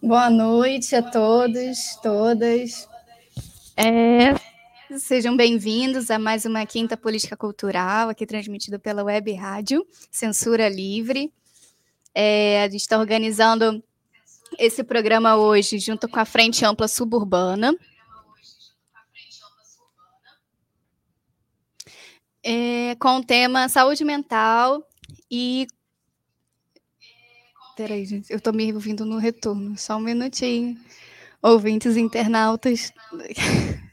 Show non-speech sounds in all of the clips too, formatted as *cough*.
Boa noite a todos, todas. É, sejam bem-vindos a mais uma Quinta Política Cultural, aqui transmitido pela Web Rádio, Censura Livre. É, a gente está organizando esse programa hoje junto com a Frente Ampla Suburbana. É, com o tema saúde mental e Peraí, gente, eu tô me ouvindo no retorno. Só um minutinho. Ouvintes internautas. *laughs*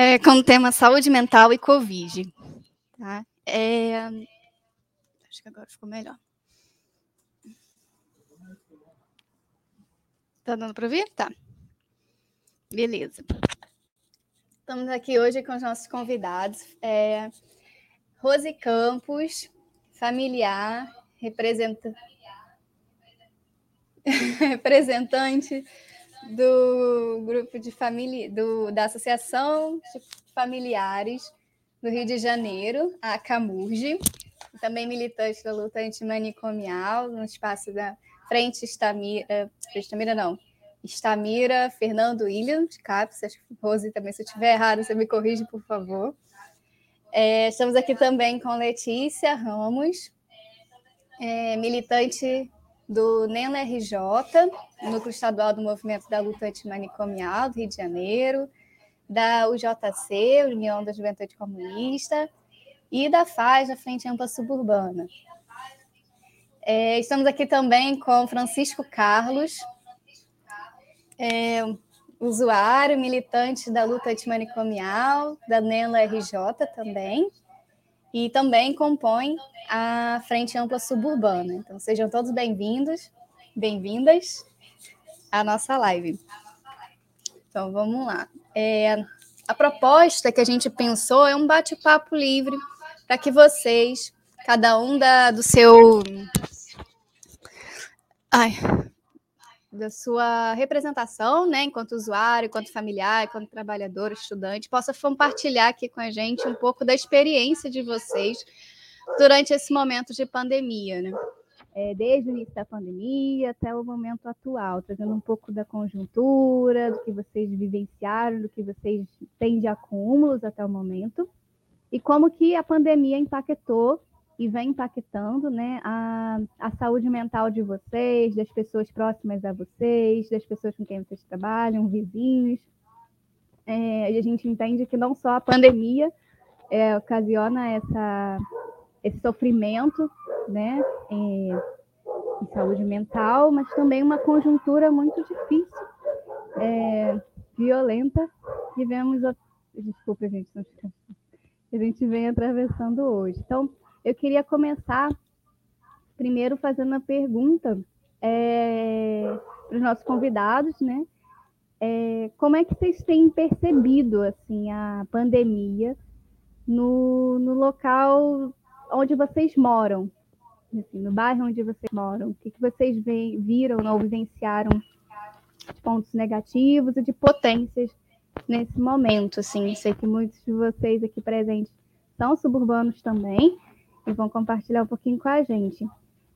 É, com o tema saúde mental e Covid. Tá? É... Acho que agora ficou melhor. Tá dando para ouvir? Tá. Beleza. Estamos aqui hoje com os nossos convidados. É... Rose Campos, familiar representa... *laughs* representante do grupo de família, do, da Associação de Familiares do Rio de Janeiro, a Camurge, também militante da luta antimanicomial no espaço da Frente Estamira, Estamira não, Estamira, Fernando William, de CAPES, acho que Rose também, se eu estiver errado, você me corrige, por favor. É, estamos aqui também com Letícia Ramos, é, militante do NENLA RJ, Núcleo Estadual do Movimento da Luta Antimanicomial do Rio de Janeiro, da UJC, União da Juventude Comunista, e da FAS, da Frente Ampla Suburbana. É, estamos aqui também com Francisco Carlos, é, usuário, militante da luta antimanicomial, da NENLA RJ também, e também compõe a Frente Ampla Suburbana. Então, sejam todos bem-vindos, bem-vindas à nossa live. Então, vamos lá. É, a proposta que a gente pensou é um bate-papo livre para que vocês, cada um da, do seu. Ai, da sua representação, né, enquanto usuário, enquanto familiar, enquanto trabalhador, estudante, possa compartilhar aqui com a gente um pouco da experiência de vocês durante esse momento de pandemia, né? É, desde o início da pandemia até o momento atual, trazendo um pouco da conjuntura, do que vocês vivenciaram, do que vocês têm de acúmulos até o momento, e como que a pandemia impactou e vem impactando né, a, a saúde mental de vocês, das pessoas próximas a vocês, das pessoas com quem vocês trabalham, vizinhos. É, e a gente entende que não só a pandemia é, ocasiona essa, esse sofrimento né, em, em, saúde mental, mas também uma conjuntura muito difícil, é, violenta, que vemos. Desculpa, gente, não a gente vem atravessando hoje. Então, eu queria começar primeiro fazendo uma pergunta é, para os nossos convidados, né? É, como é que vocês têm percebido assim a pandemia no, no local onde vocês moram, assim, no bairro onde vocês moram? O que, que vocês veem, viram ou vivenciaram de pontos negativos e de potências nesse momento? Assim, sei que muitos de vocês aqui presentes são suburbanos também, e vão compartilhar um pouquinho com a gente.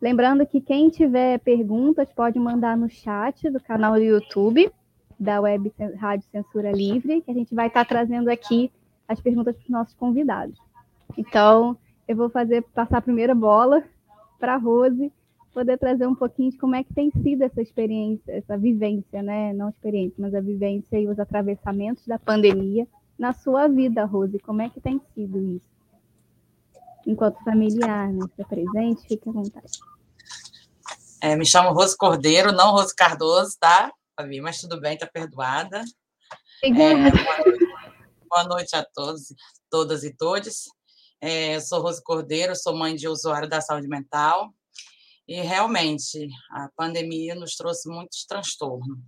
Lembrando que quem tiver perguntas pode mandar no chat do canal do YouTube da Web Rádio Censura Livre, que a gente vai estar trazendo aqui as perguntas para os nossos convidados. Então, eu vou fazer passar a primeira bola para a Rose, poder trazer um pouquinho de como é que tem sido essa experiência, essa vivência, né? Não experiência, mas a vivência e os atravessamentos da pandemia na sua vida, Rose. Como é que tem sido isso? Enquanto familiar, né? Fica presente, fique à vontade. É, me chamo Rose Cordeiro, não Rose Cardoso, tá, Fabi? Mas tudo bem, tá perdoada. É, boa, Boa noite a todos, todas e todos. É, eu sou Rose Cordeiro, sou mãe de usuário da saúde mental. E realmente, a pandemia nos trouxe muitos transtornos.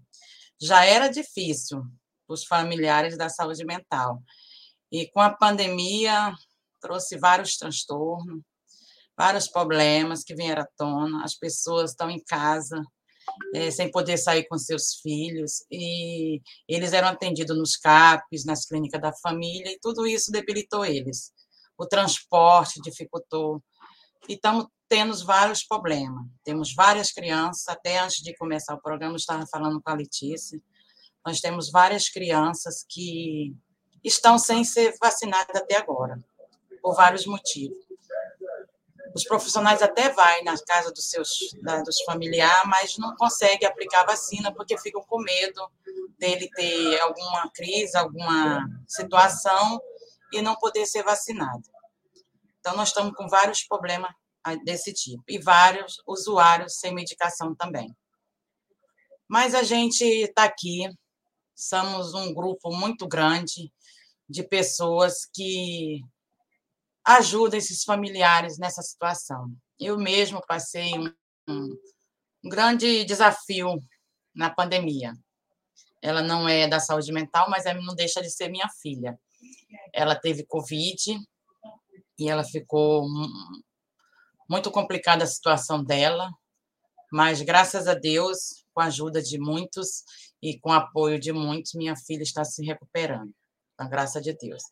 Já era difícil os familiares da saúde mental. E com a pandemia, trouxe vários transtornos, vários problemas que vieram à tona. As pessoas estão em casa, é, sem poder sair com seus filhos, e eles eram atendidos nos CAPs, nas clínicas da família, e tudo isso debilitou eles. O transporte dificultou, e estamos tendo vários problemas. Temos várias crianças, até antes de começar o programa, eu estava falando com a Letícia, nós temos várias crianças que estão sem ser vacinadas até agora, por vários motivos. Os profissionais até vai na casa dos seus da, dos familiares, mas não conseguem aplicar a vacina porque ficam com medo dele ter alguma crise, alguma situação e não poder ser vacinado. Então, nós estamos com vários problemas desse tipo e vários usuários sem medicação também. Mas a gente está aqui, somos um grupo muito grande de pessoas que ajuda esses familiares nessa situação. Eu mesmo passei um, um, grande desafio na pandemia. Ela não é da saúde mental, mas ela não deixa de ser minha filha. Ela teve Covid e ela ficou muito complicada a situação dela, mas graças a Deus, com a ajuda de muitos e com o apoio de muitos, minha filha está se recuperando, a graça de Deus.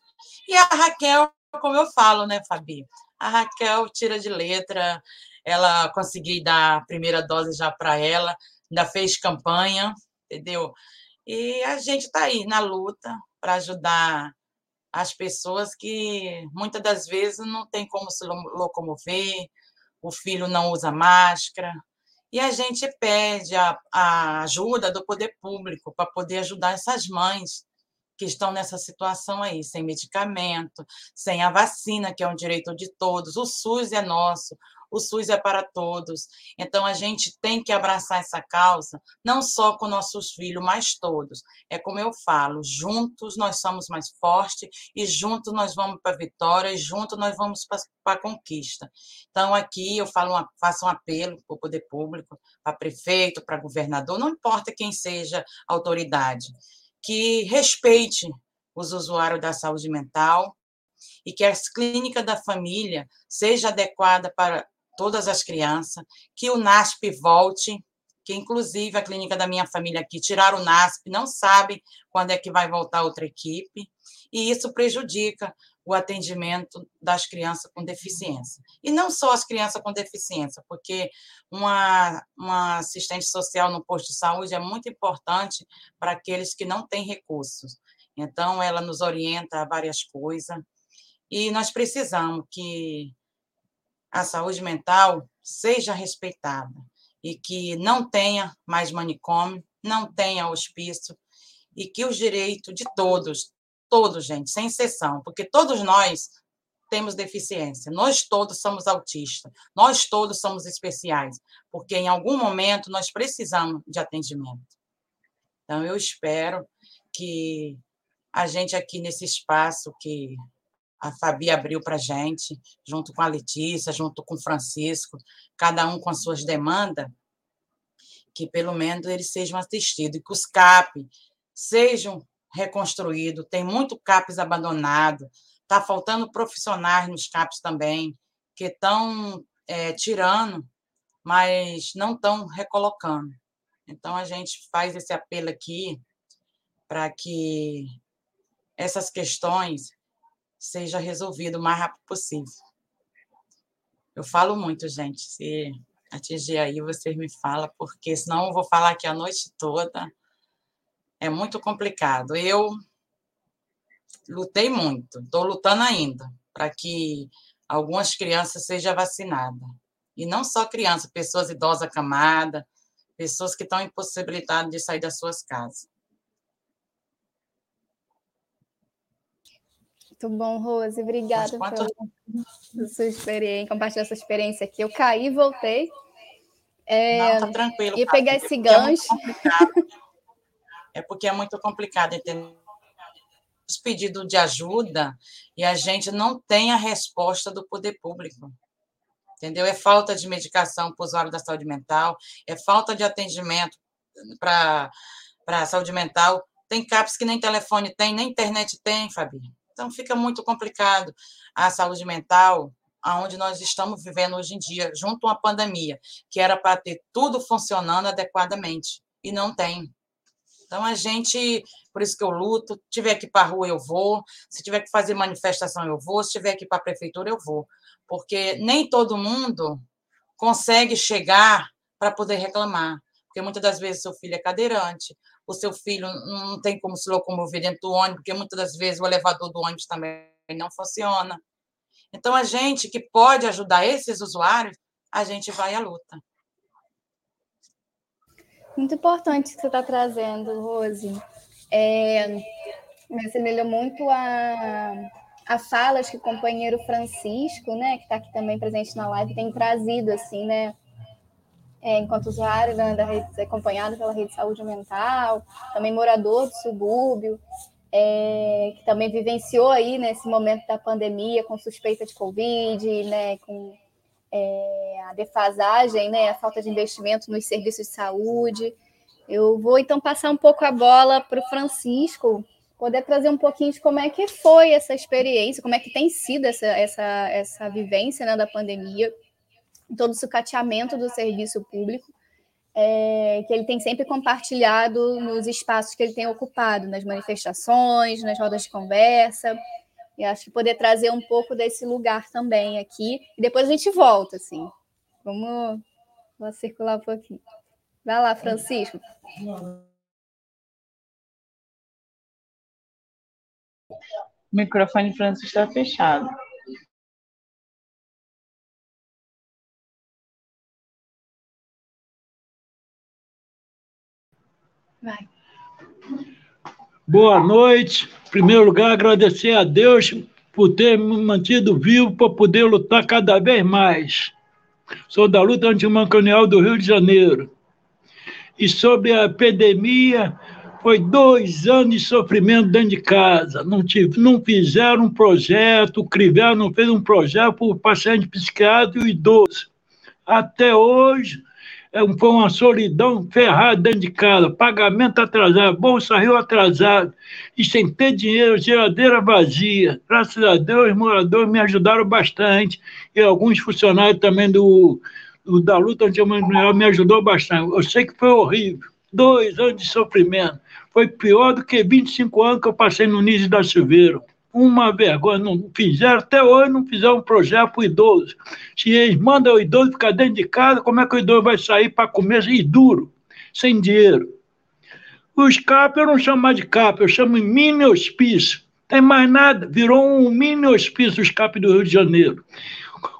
E a Raquel como eu falo, né, Fabi? A Raquel tira de letra, ela conseguiu dar a primeira dose já para ela, ainda fez campanha, entendeu? E a gente está aí na luta para ajudar as pessoas que muitas das vezes não tem como se locomover, o filho não usa máscara, e a gente pede a, a ajuda do poder público para poder ajudar essas mães que estão nessa situação aí, sem medicamento, sem a vacina, que é um direito de todos. O SUS é nosso, o SUS é para todos. Então, a gente tem que abraçar essa causa, não só com nossos filhos, mas todos. É como eu falo, juntos nós somos mais fortes e juntos nós vamos para a vitória e juntos nós vamos para a conquista. Então, aqui eu falo uma, faço um apelo para o poder público, para prefeito, para governador, não importa quem seja a autoridade que respeite os usuários da saúde mental e que a clínica da família seja adequada para todas as crianças, que o NASP volte, que inclusive a clínica da minha família aqui tiraram o NASP, não sabe quando é que vai voltar outra equipe, e isso prejudica o atendimento das crianças com deficiência. E não só as crianças com deficiência, porque uma, uma assistente social no posto de saúde é muito importante para aqueles que não têm recursos. Então, ela nos orienta a várias coisas. E nós precisamos que a saúde mental seja respeitada e que não tenha mais manicômio, não tenha hospício, e que os direitos de todos, todos, gente, sem exceção, porque todos nós temos deficiência, nós todos somos autistas, nós todos somos especiais, porque em algum momento nós precisamos de atendimento. Então, eu espero que a gente aqui nesse espaço que a Fabi abriu para a gente, junto com a Letícia, junto com o Francisco, cada um com as suas demandas, que pelo menos eles sejam assistidos, e que os CAP sejam reconstruído, tem muito CAPES abandonado, está faltando profissionais nos CAPES também, que estão é, tirando, mas não estão recolocando. Então, a gente faz esse apelo aqui para que essas questões sejam resolvidas o mais rápido possível. Eu falo muito, gente. Se atingir aí, vocês me falam, porque senão eu vou falar aqui a noite toda é muito complicado. Eu lutei muito, estou lutando ainda para que algumas crianças sejam vacinadas. E não só crianças, pessoas idosas acamadas, pessoas que estão impossibilitadas de sair das suas casas. Muito bom, Rose. Obrigada quanto... pela sua experiência, compartilhar essa experiência aqui. Eu caí e voltei. É, não, tá tranquilo. E pegar esse gancho. É porque é muito complicado, entendeu? pedidos de ajuda e a gente não tem a resposta do poder público. Entendeu? É falta de medicação para o usuário da saúde mental, é falta de atendimento para a saúde mental. Tem CAPS que nem telefone tem, nem internet tem, Fabi. Então fica muito complicado a saúde mental, aonde nós estamos vivendo hoje em dia, junto a uma pandemia, que era para ter tudo funcionando adequadamente, e não tem. Então, a gente, por isso que eu luto, se tiver que ir para a rua, eu vou, se tiver que fazer manifestação, eu vou, se tiver que ir para a prefeitura, eu vou, porque nem todo mundo consegue chegar para poder reclamar, porque muitas das vezes seu filho é cadeirante, o seu filho não tem como se locomover dentro do ônibus, porque muitas das vezes o elevador do ônibus também não funciona. Então, a gente que pode ajudar esses usuários, a gente vai à luta. Muito importante que você está trazendo, Rose. É, me assemelha muito a, a falas que o companheiro Francisco, né, que está aqui também presente na live, tem trazido, assim, né, é, enquanto usuário né, da rede, acompanhado pela rede de saúde mental, também morador do subúrbio, é, que também vivenciou aí nesse momento da pandemia com suspeita de Covid, né, com é, a defasagem, né, a falta de investimento nos serviços de saúde. Eu vou então passar um pouco a bola para o Francisco, poder trazer um pouquinho de como é que foi essa experiência, como é que tem sido essa, essa, essa vivência né, da pandemia, todo o sucateamento do serviço público, é, que ele tem sempre compartilhado nos espaços que ele tem ocupado, nas manifestações, nas rodas de conversa. E acho que poder trazer um pouco desse lugar também aqui. E depois a gente volta, assim. Vamos, vamos circular um pouquinho. Vai lá, Francisco. O microfone Francisco está fechado. Vai. Boa noite. Primeiro lugar, agradecer a Deus por ter me mantido vivo para poder lutar cada vez mais. Sou da luta antimanicomial do Rio de Janeiro. E sobre a epidemia, foi dois anos de sofrimento dentro de casa. Não, tive, não fizeram um projeto, o Crivella não fez um projeto para o paciente psiquiátrico e idoso. Até hoje, foi uma solidão ferrada dentro de casa, pagamento atrasado, bolsa rio atrasado, e sem ter dinheiro, geladeira vazia. Graças a Deus, os moradores me ajudaram bastante, e alguns funcionários também do, do da luta antimonopólio me ajudou bastante. Eu sei que foi horrível, dois anos de sofrimento. Foi pior do que 25 anos que eu passei no Nísio da Silveira uma vergonha. Não fizeram, até hoje não fizeram um projeto para o idoso. Se eles mandam o idoso ficar dentro de casa, como é que o idoso vai sair para comer e duro, sem dinheiro? Os CAP eu não chamo mais de CAP, eu chamo de mini hospício. Tem mais nada, virou um mini hospício os CAP do Rio de Janeiro.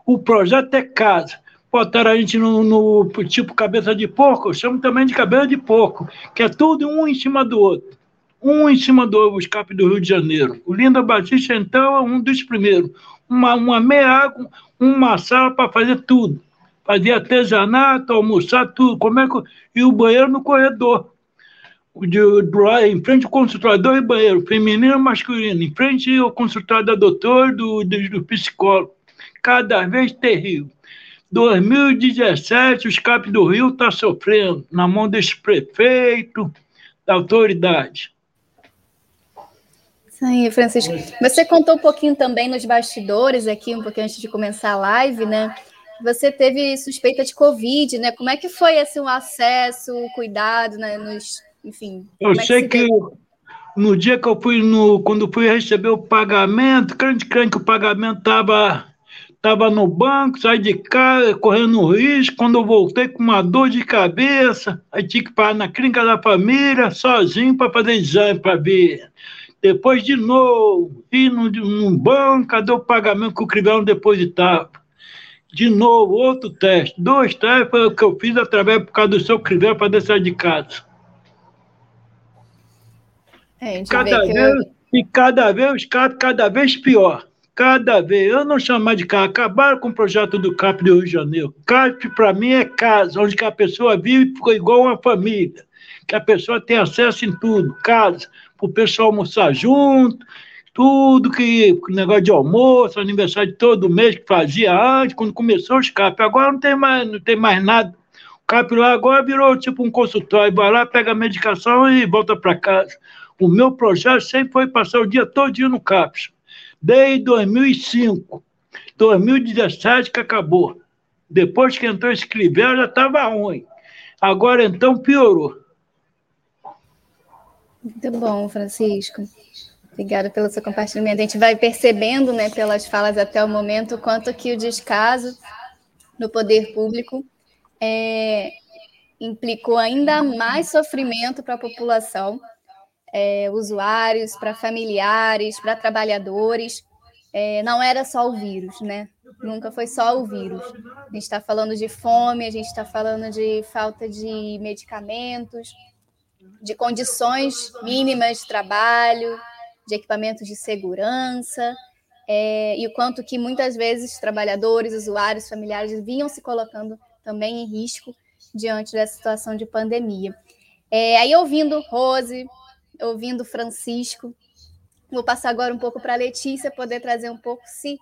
O projeto é casa. Botaram a gente no, no tipo cabeça de porco, eu chamo também de cabeça de porco, que é tudo um em cima do outro um em cima do escape do Rio de Janeiro. O Linda Batista, então, é um dos primeiros. Uma, uma meia uma sala para fazer tudo. Fazer artesanato, almoçar, tudo. Como é que... E o banheiro no corredor. De, em frente ao consultório, dois banheiros, feminino e masculino. Em frente ao consultório da doutora do, do, do psicólogo. Cada vez terrível. 2017, o escape do Rio está sofrendo na mão desse prefeito, da autoridade. Aí, Francisco. Você contou um pouquinho também nos bastidores aqui, um pouquinho antes de começar a live, né? Você teve suspeita de Covid, né? Como é que foi esse o acesso, o cuidado, né? Nos, enfim. Eu é sei que, que no dia que eu fui no, quando fui receber o pagamento, crente, crente que o pagamento estava tava no banco, saí de casa, correndo risco. Quando eu voltei com uma dor de cabeça, aí tinha que parar na clínica da família, sozinho, para fazer exame, para ver depois de novo, ir num, num banco, cadê o pagamento que o Crivella depositava? De novo, outro teste. Dois testes foi o que eu fiz através por causa do seu Crivella para descer de casa. É, cada vez, eu... E cada vez, cada, cada vez pior. cada vez. Eu não chamo de casa. Acabaram com o projeto do CAP do Rio de Janeiro. CAP, para mim, é casa, onde a pessoa vive ficou igual uma família. Que a pessoa tem acesso em tudo. Casa, o pessoal almoçar junto, tudo que negócio de almoço, aniversário de todo mês que fazia antes, quando começou os CAP. Agora não tem mais, não tem mais nada. O CAP lá agora virou tipo um consultório, vai lá, pega a medicação e volta para casa. O meu projeto sempre foi passar o dia todo no CAPS, desde 2005. 2017 que acabou. Depois que entrou esse Clivel, já estava ruim. Agora então piorou. Muito bom, Francisco. Obrigada pelo seu compartilhamento. A gente vai percebendo, né, pelas falas até o momento, quanto que o descaso no poder público é, implicou ainda mais sofrimento para a população, é, usuários, para familiares, para trabalhadores. É, não era só o vírus, né? Nunca foi só o vírus. A gente está falando de fome, a gente está falando de falta de medicamentos, de condições mínimas de trabalho, de equipamentos de segurança, é, e o quanto que muitas vezes trabalhadores, usuários, familiares vinham se colocando também em risco diante dessa situação de pandemia. É, aí, ouvindo Rose, ouvindo Francisco, vou passar agora um pouco para a Letícia poder trazer um pouco se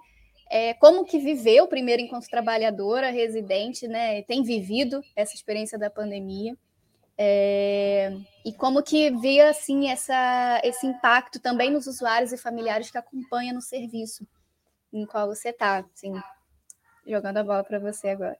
é, como que viveu primeiro enquanto trabalhadora residente, né? Tem vivido essa experiência da pandemia. É, e como que via assim essa, esse impacto também nos usuários e familiares que acompanham no serviço em qual você está, assim, jogando a bola para você agora.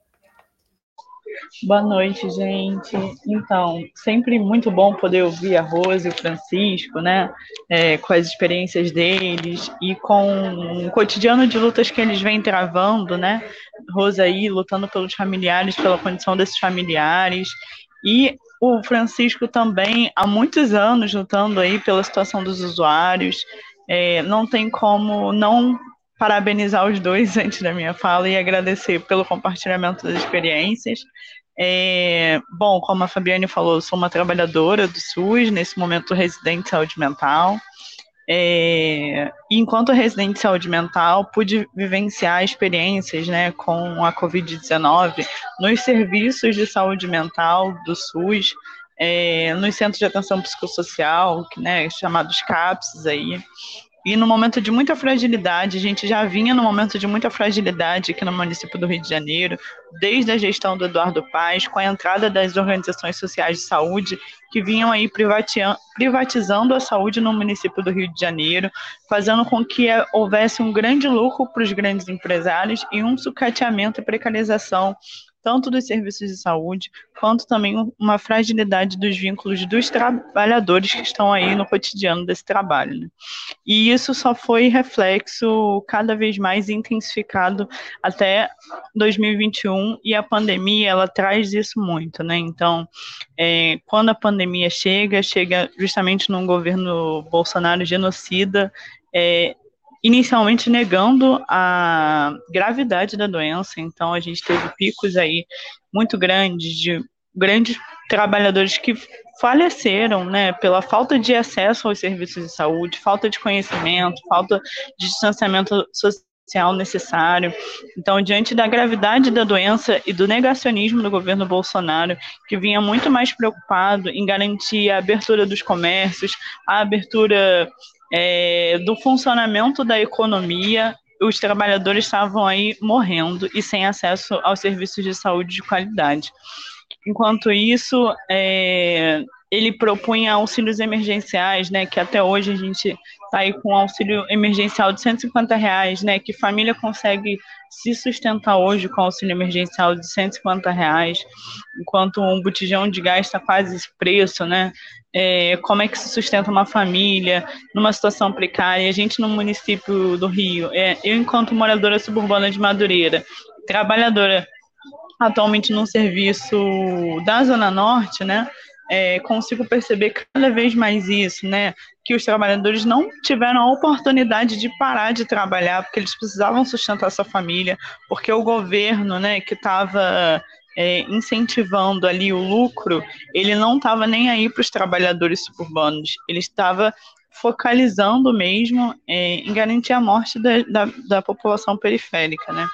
Boa noite, gente. Então, sempre muito bom poder ouvir a Rose e o Francisco, né? É, com as experiências deles e com o cotidiano de lutas que eles vêm travando, né? Rose aí lutando pelos familiares, pela condição desses familiares. E o Francisco também há muitos anos lutando aí pela situação dos usuários. É, não tem como não parabenizar os dois *laughs* antes da minha fala e agradecer pelo compartilhamento das experiências. É, bom, como a Fabiane falou, sou uma trabalhadora do SUS, nesse momento residente de saúde mental. É, enquanto residente de saúde mental, pude vivenciar experiências né, com a Covid-19 nos serviços de saúde mental do SUS, é, nos centros de atenção psicossocial, né, chamados CAPS aí, e no momento de muita fragilidade, a gente já vinha no momento de muita fragilidade aqui no município do Rio de Janeiro, desde a gestão do Eduardo Paes, com a entrada das organizações sociais de saúde que vinham aí privatizando a saúde no município do Rio de Janeiro, fazendo com que houvesse um grande lucro para os grandes empresários e um sucateamento e precarização tanto dos serviços de saúde, quanto também uma fragilidade dos vínculos dos trabalhadores que estão aí no cotidiano desse trabalho. Né? E isso só foi reflexo cada vez mais intensificado até 2021, e a pandemia, ela traz isso muito, né? Então, é, quando a pandemia chega, chega justamente num governo Bolsonaro genocida, é, inicialmente negando a gravidade da doença, então a gente teve picos aí muito grandes de grandes trabalhadores que faleceram, né, pela falta de acesso aos serviços de saúde, falta de conhecimento, falta de distanciamento social necessário. Então, diante da gravidade da doença e do negacionismo do governo Bolsonaro, que vinha muito mais preocupado em garantir a abertura dos comércios, a abertura é, do funcionamento da economia, os trabalhadores estavam aí morrendo e sem acesso aos serviços de saúde de qualidade. Enquanto isso, é, ele propunha auxílios emergenciais, né, que até hoje a gente está aí com auxílio emergencial de 150 reais, né, que família consegue se sustentar hoje com auxílio emergencial de 150 reais, enquanto um botijão de gás está quase esse preço, né, é, como é que se sustenta uma família numa situação precária. A gente no município do Rio, é, eu enquanto moradora suburbana de Madureira, trabalhadora atualmente num serviço da Zona Norte, né, é, consigo perceber cada vez mais isso, né, que os trabalhadores não tiveram a oportunidade de parar de trabalhar porque eles precisavam sustentar sua família, porque o governo, né, que estava é, incentivando ali o lucro, ele não estava nem aí para os trabalhadores suburbanos, ele estava focalizando mesmo é, em garantir a morte da, da, da população periférica, né?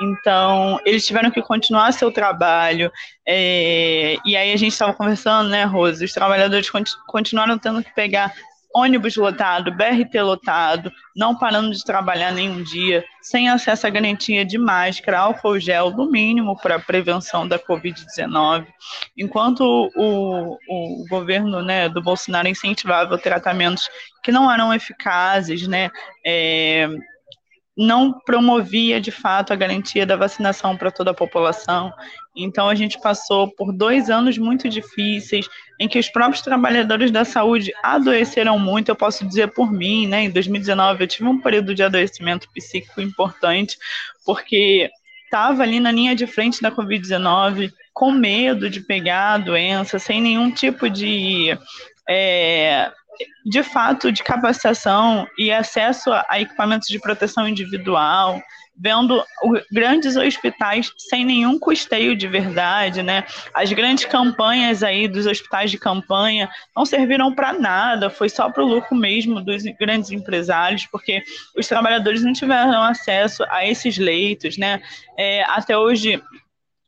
Então, eles tiveram que continuar seu trabalho. É, e aí a gente estava conversando, né, Rose? Os trabalhadores continuaram tendo que pegar ônibus lotado, BRT lotado, não parando de trabalhar nenhum dia, sem acesso à garantia de máscara, álcool gel, no mínimo, para prevenção da Covid-19. Enquanto o, o governo né, do Bolsonaro incentivava tratamentos que não eram eficazes, né, é, não promovia de fato a garantia da vacinação para toda a população. Então a gente passou por dois anos muito difíceis, em que os próprios trabalhadores da saúde adoeceram muito. Eu posso dizer por mim, né? Em 2019 eu tive um período de adoecimento psíquico importante, porque estava ali na linha de frente da Covid-19, com medo de pegar a doença, sem nenhum tipo de é, de fato, de capacitação e acesso a equipamentos de proteção individual, vendo grandes hospitais sem nenhum custeio de verdade, né? As grandes campanhas aí dos hospitais de campanha não serviram para nada, foi só para o lucro mesmo dos grandes empresários, porque os trabalhadores não tiveram acesso a esses leitos, né? É, até hoje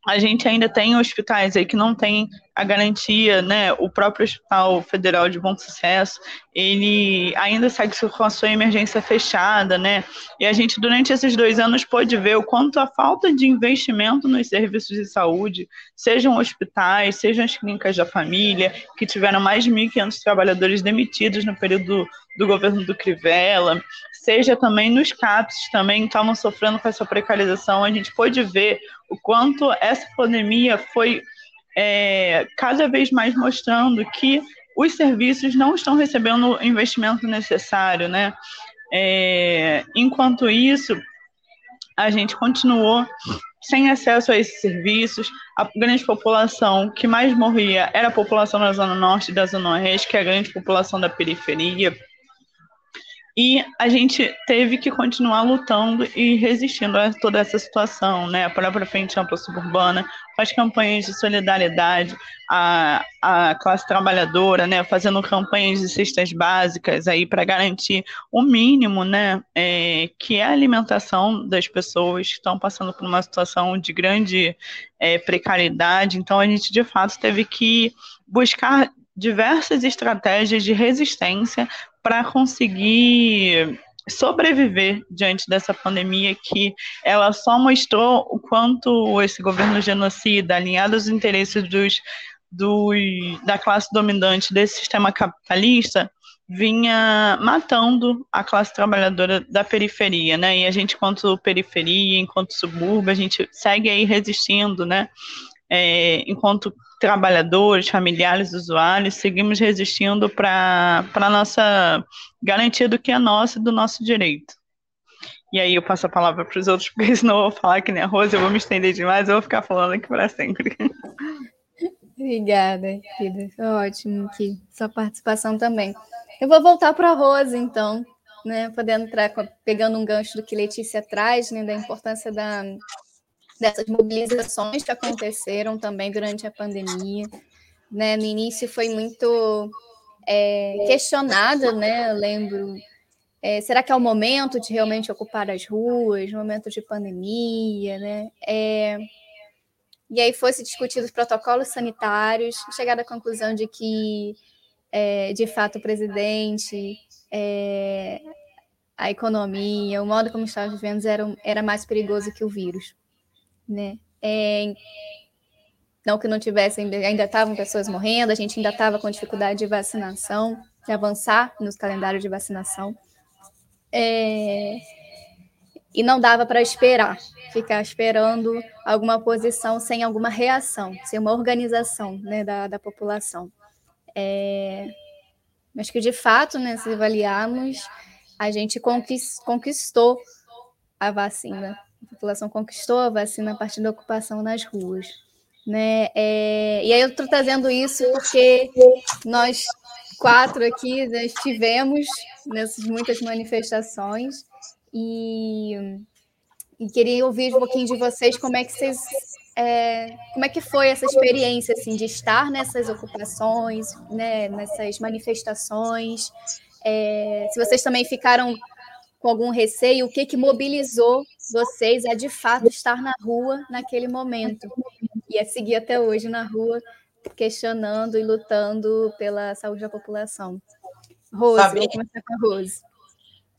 a gente ainda tem hospitais aí que não tem a garantia, né? O próprio Hospital Federal de Bom Sucesso, ele ainda segue com a sua emergência fechada, né? E a gente, durante esses dois anos, pôde ver o quanto a falta de investimento nos serviços de saúde, sejam hospitais, sejam as clínicas da família, que tiveram mais de 1.500 trabalhadores demitidos no período do governo do Crivella, seja também nos CAPs, também estavam sofrendo com essa precarização. A gente pôde ver o quanto essa pandemia foi é, cada vez mais mostrando que os serviços não estão recebendo o investimento necessário, né? É, enquanto isso, a gente continuou sem acesso a esses serviços. A grande população que mais morria era a população da Zona Norte e da Zona Oeste, que é a grande população da periferia. E a gente teve que continuar lutando e resistindo a toda essa situação, né? A própria Frente Ampla Suburbana, as campanhas de solidariedade, a, a classe trabalhadora, né? Fazendo campanhas de cestas básicas aí para garantir o mínimo, né? É, que é a alimentação das pessoas que estão passando por uma situação de grande é, precariedade. Então, a gente, de fato, teve que buscar diversas estratégias de resistência para conseguir sobreviver diante dessa pandemia que ela só mostrou o quanto esse governo genocida, alinhado aos interesses dos, dos, da classe dominante desse sistema capitalista, vinha matando a classe trabalhadora da periferia, né? E a gente, enquanto periferia, enquanto subúrbio, a gente segue aí resistindo, né? É, enquanto trabalhadores, familiares, usuários, seguimos resistindo para a nossa garantia do que é nosso e do nosso direito. E aí eu passo a palavra para os outros, porque senão eu vou falar que nem a Rosa, eu vou me estender demais, eu vou ficar falando aqui para sempre. Obrigada, querida. Ótimo que sua participação também. Eu vou voltar para a Rosa, então, né, podendo entrar, pegando um gancho do que Letícia traz, né, da importância da, dessas mobilizações que aconteceram também durante a pandemia. Né? No início foi muito é, questionada, né? Eu lembro. É, será que é o momento de realmente ocupar as ruas, momento de pandemia, né? É, e aí foi se discutido os protocolos sanitários, chegada à conclusão de que, é, de fato, o presidente, é, a economia, o modo como estava vivendo era, era mais perigoso que o vírus né? É, não que não tivesse, ainda estavam pessoas morrendo, a gente ainda estava com dificuldade de vacinação, de avançar nos calendários de vacinação. É, e não dava para esperar, ficar esperando alguma posição sem alguma reação, sem uma organização né, da, da população. É, mas que de fato, né, se avaliarmos, a gente conquistou a vacina a população conquistou a vacina a partir da ocupação nas ruas. Né? É, e aí eu estou trazendo isso porque nós quatro aqui né, estivemos nessas muitas manifestações e, e, queria ouvir um pouquinho de vocês como é que vocês é, como é que foi essa experiência assim de estar nessas ocupações, né, nessas manifestações É, se vocês também ficaram com algum receio, o que, que mobilizou vocês a de fato estar na rua naquele momento e a seguir até hoje na rua, questionando e lutando pela saúde da população. Rose, Fabi, vou começar com a Rose.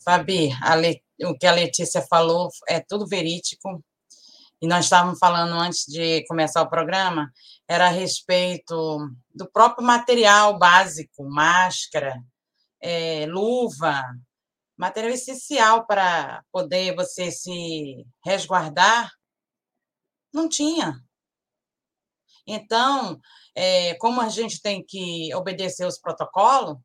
Fabi, Le, o que a Letícia falou é tudo verídico. E nós estávamos falando antes de começar o programa, era a respeito do próprio material básico, máscara, é, luva, material essencial para poder você se resguardar, não tinha. Então, é, como a gente tem que obedecer os protocolos,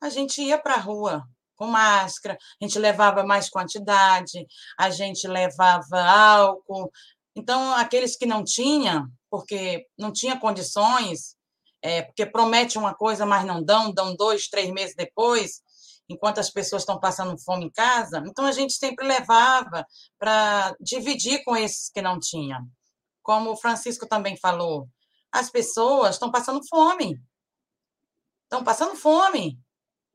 a gente ia para a rua com máscara, a gente levava mais quantidade, a gente levava álcool. Então, aqueles que não tinham, porque não tinha condições, é, porque promete uma coisa, mas não dão, dão dois, três meses depois, enquanto as pessoas estão passando fome em casa. Então, a gente sempre levava para dividir com esses que não tinham. Como o Francisco também falou, as pessoas estão passando fome. Estão passando fome,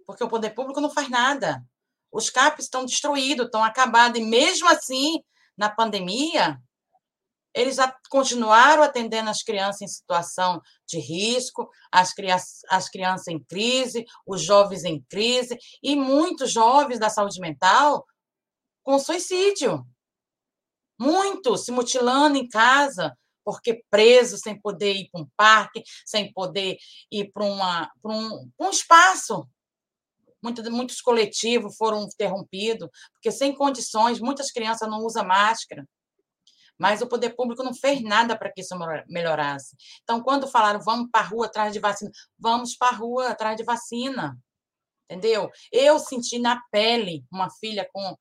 porque o poder público não faz nada. Os CAPs estão destruídos, estão acabados, e mesmo assim, na pandemia, eles continuaram atendendo as crianças em situação de risco, as, crianças, as crianças em crise, os jovens em crise, e muitos jovens da saúde mental com suicídio. Muitos se mutilando em casa, porque preso, sem poder ir para um parque, sem poder ir para, um, um espaço. Muitos coletivos foram interrompidos, porque sem condições, muitas crianças não usam máscara mas o poder público não fez nada para que isso melhorasse. Então, quando falaram vamos para a rua atrás de vacina, vamos para a rua atrás de vacina, entendeu? Eu senti na pele uma filha com,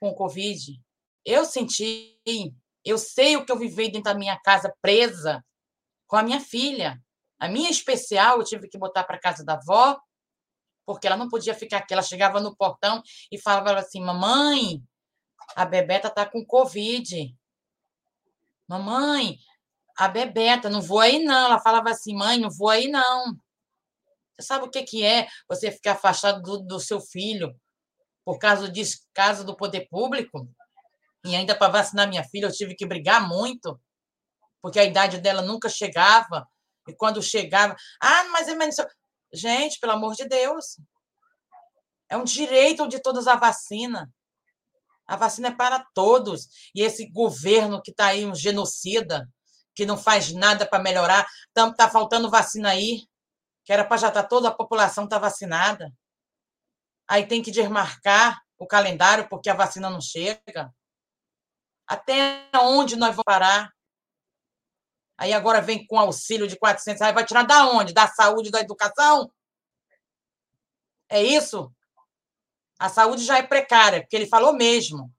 com Covid, eu senti, eu sei o que eu vivi dentro da minha casa presa com a minha filha. A minha especial eu tive que botar para casa da avó, porque ela não podia ficar aqui. Ela chegava no portão e falava assim: Mamãe, a Bebeta está com Covid. Mamãe, a Bebeta, não vou aí não. Ela falava assim, mãe, não vou aí não. Você sabe o que, que é você ficar afastado do, do seu filho por causa descaso do poder público? E ainda para vacinar minha filha, eu tive que brigar muito, porque a idade dela nunca chegava. E quando chegava, ah, mas é menos. Gente, pelo amor de Deus. É um direito de todas a vacina. A vacina é para todos. E esse governo que está aí, um genocida, que não faz nada para melhorar, está tá faltando vacina aí, que era para já estar tá, toda a população tá vacinada. Aí tem que desmarcar o calendário porque a vacina não chega. Até onde nós vamos parar? Aí agora vem com auxílio de 400 reais. Vai tirar da onde? Da saúde, da educação? É isso? A saúde já é precária, porque ele falou mesmo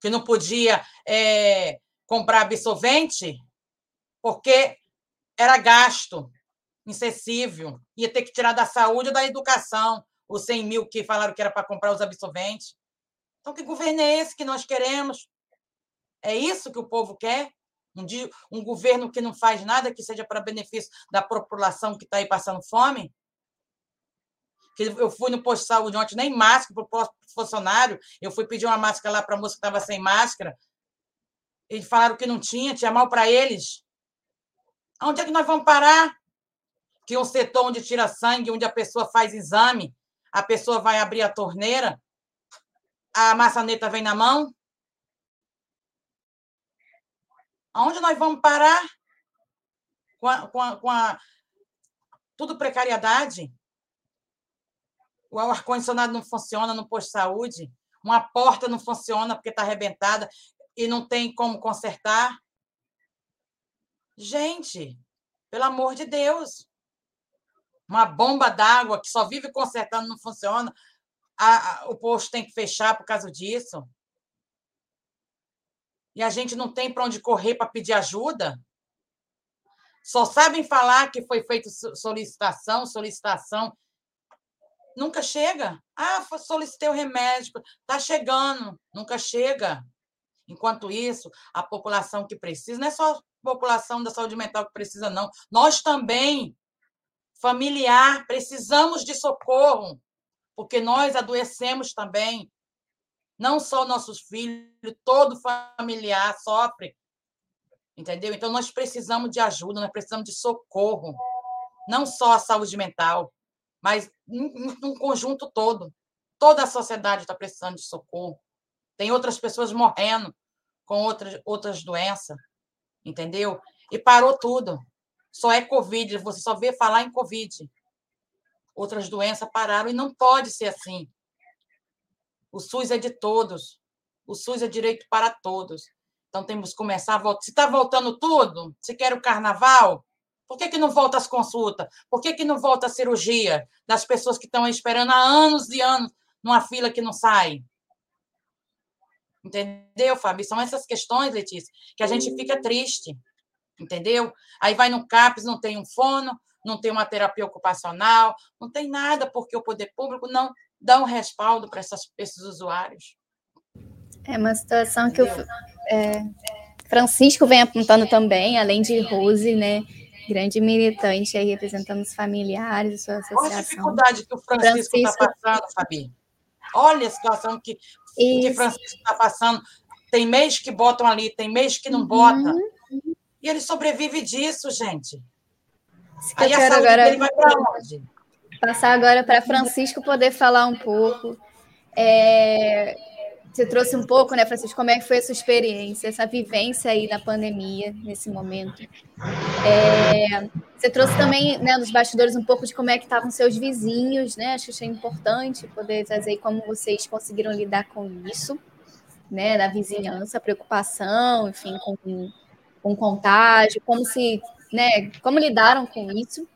que não podia é, comprar absorvente porque era gasto excessivo. Ia ter que tirar da saúde ou da educação os 100 mil que falaram que era para comprar os absorventes. Então, que governo é esse que nós queremos? É isso que o povo quer? Um, dia, um governo que não faz nada que seja para benefício da população que está aí passando fome? Que eu fui no posto de saúde ontem, nem máscara para o funcionário, eu fui pedir uma máscara lá para a moça que estava sem máscara, eles falaram que não tinha, tinha mal para eles. Onde é que nós vamos parar? Que um setor onde tira sangue, onde a pessoa faz exame, a pessoa vai abrir a torneira, a maçaneta vem na mão? Aonde nós vamos parar? Com a, com a, com a tudo precariedade o ar-condicionado não funciona no posto de saúde, uma porta não funciona porque está arrebentada e não tem como consertar. Gente, pelo amor de Deus, uma bomba d'água que só vive consertando não funciona, a, a, o posto tem que fechar por causa disso. E a gente não tem para onde correr para pedir ajuda. Só sabem falar que foi feita solicitação, solicitação nunca chega. Ah, solicitei o remédio, está chegando, nunca chega. Enquanto isso, a população que precisa, não é só a população da saúde mental que precisa, não. Nós também, familiar, precisamos de socorro, porque nós adoecemos também. Não só nossos filhos, todo familiar sofre. Entendeu? Então, nós precisamos de ajuda, nós precisamos de socorro. Não só a saúde mental, mas num conjunto todo. Toda a sociedade está precisando de socorro. Tem outras pessoas morrendo com outras, outras doenças, entendeu? E parou tudo. Só é Covid, você só vê falar em Covid. Outras doenças pararam e não pode ser assim. O SUS é de todos. O SUS é direito para todos. Então temos que começar a voltar. Se está voltando tudo, se quer o carnaval, por que, que não volta as consultas? Por que, que não volta a cirurgia das pessoas que estão esperando há anos e anos numa fila que não sai? Entendeu, Fábio? São essas questões, Letícia, que a gente fica triste. Entendeu? Aí vai no CAPES, não tem um fono, não tem uma terapia ocupacional, não tem nada, porque o poder público não dá um respaldo para esses usuários. É uma situação que o é, Francisco vem apontando também, além de Rose, né? Grande militante aí representando os familiares, sua associação. Olha a dificuldade que o Francisco está passando, Fabi. Olha a situação que, que Francisco está passando. Tem mês que botam ali, tem mês que não bota. Uhum. E ele sobrevive disso, gente. Aí a saúde agora... vai para onde? Passar agora para Francisco poder falar um pouco. É, você trouxe um pouco, né, Francisco, como é que foi a sua experiência, essa vivência aí na pandemia, nesse momento. É, você trouxe também, né, nos bastidores um pouco de como é que estavam seus vizinhos, né? Acho que achei importante poder trazer como vocês conseguiram lidar com isso, né, na vizinhança, preocupação, enfim, com, com contágio, como se, né, como lidaram com isso.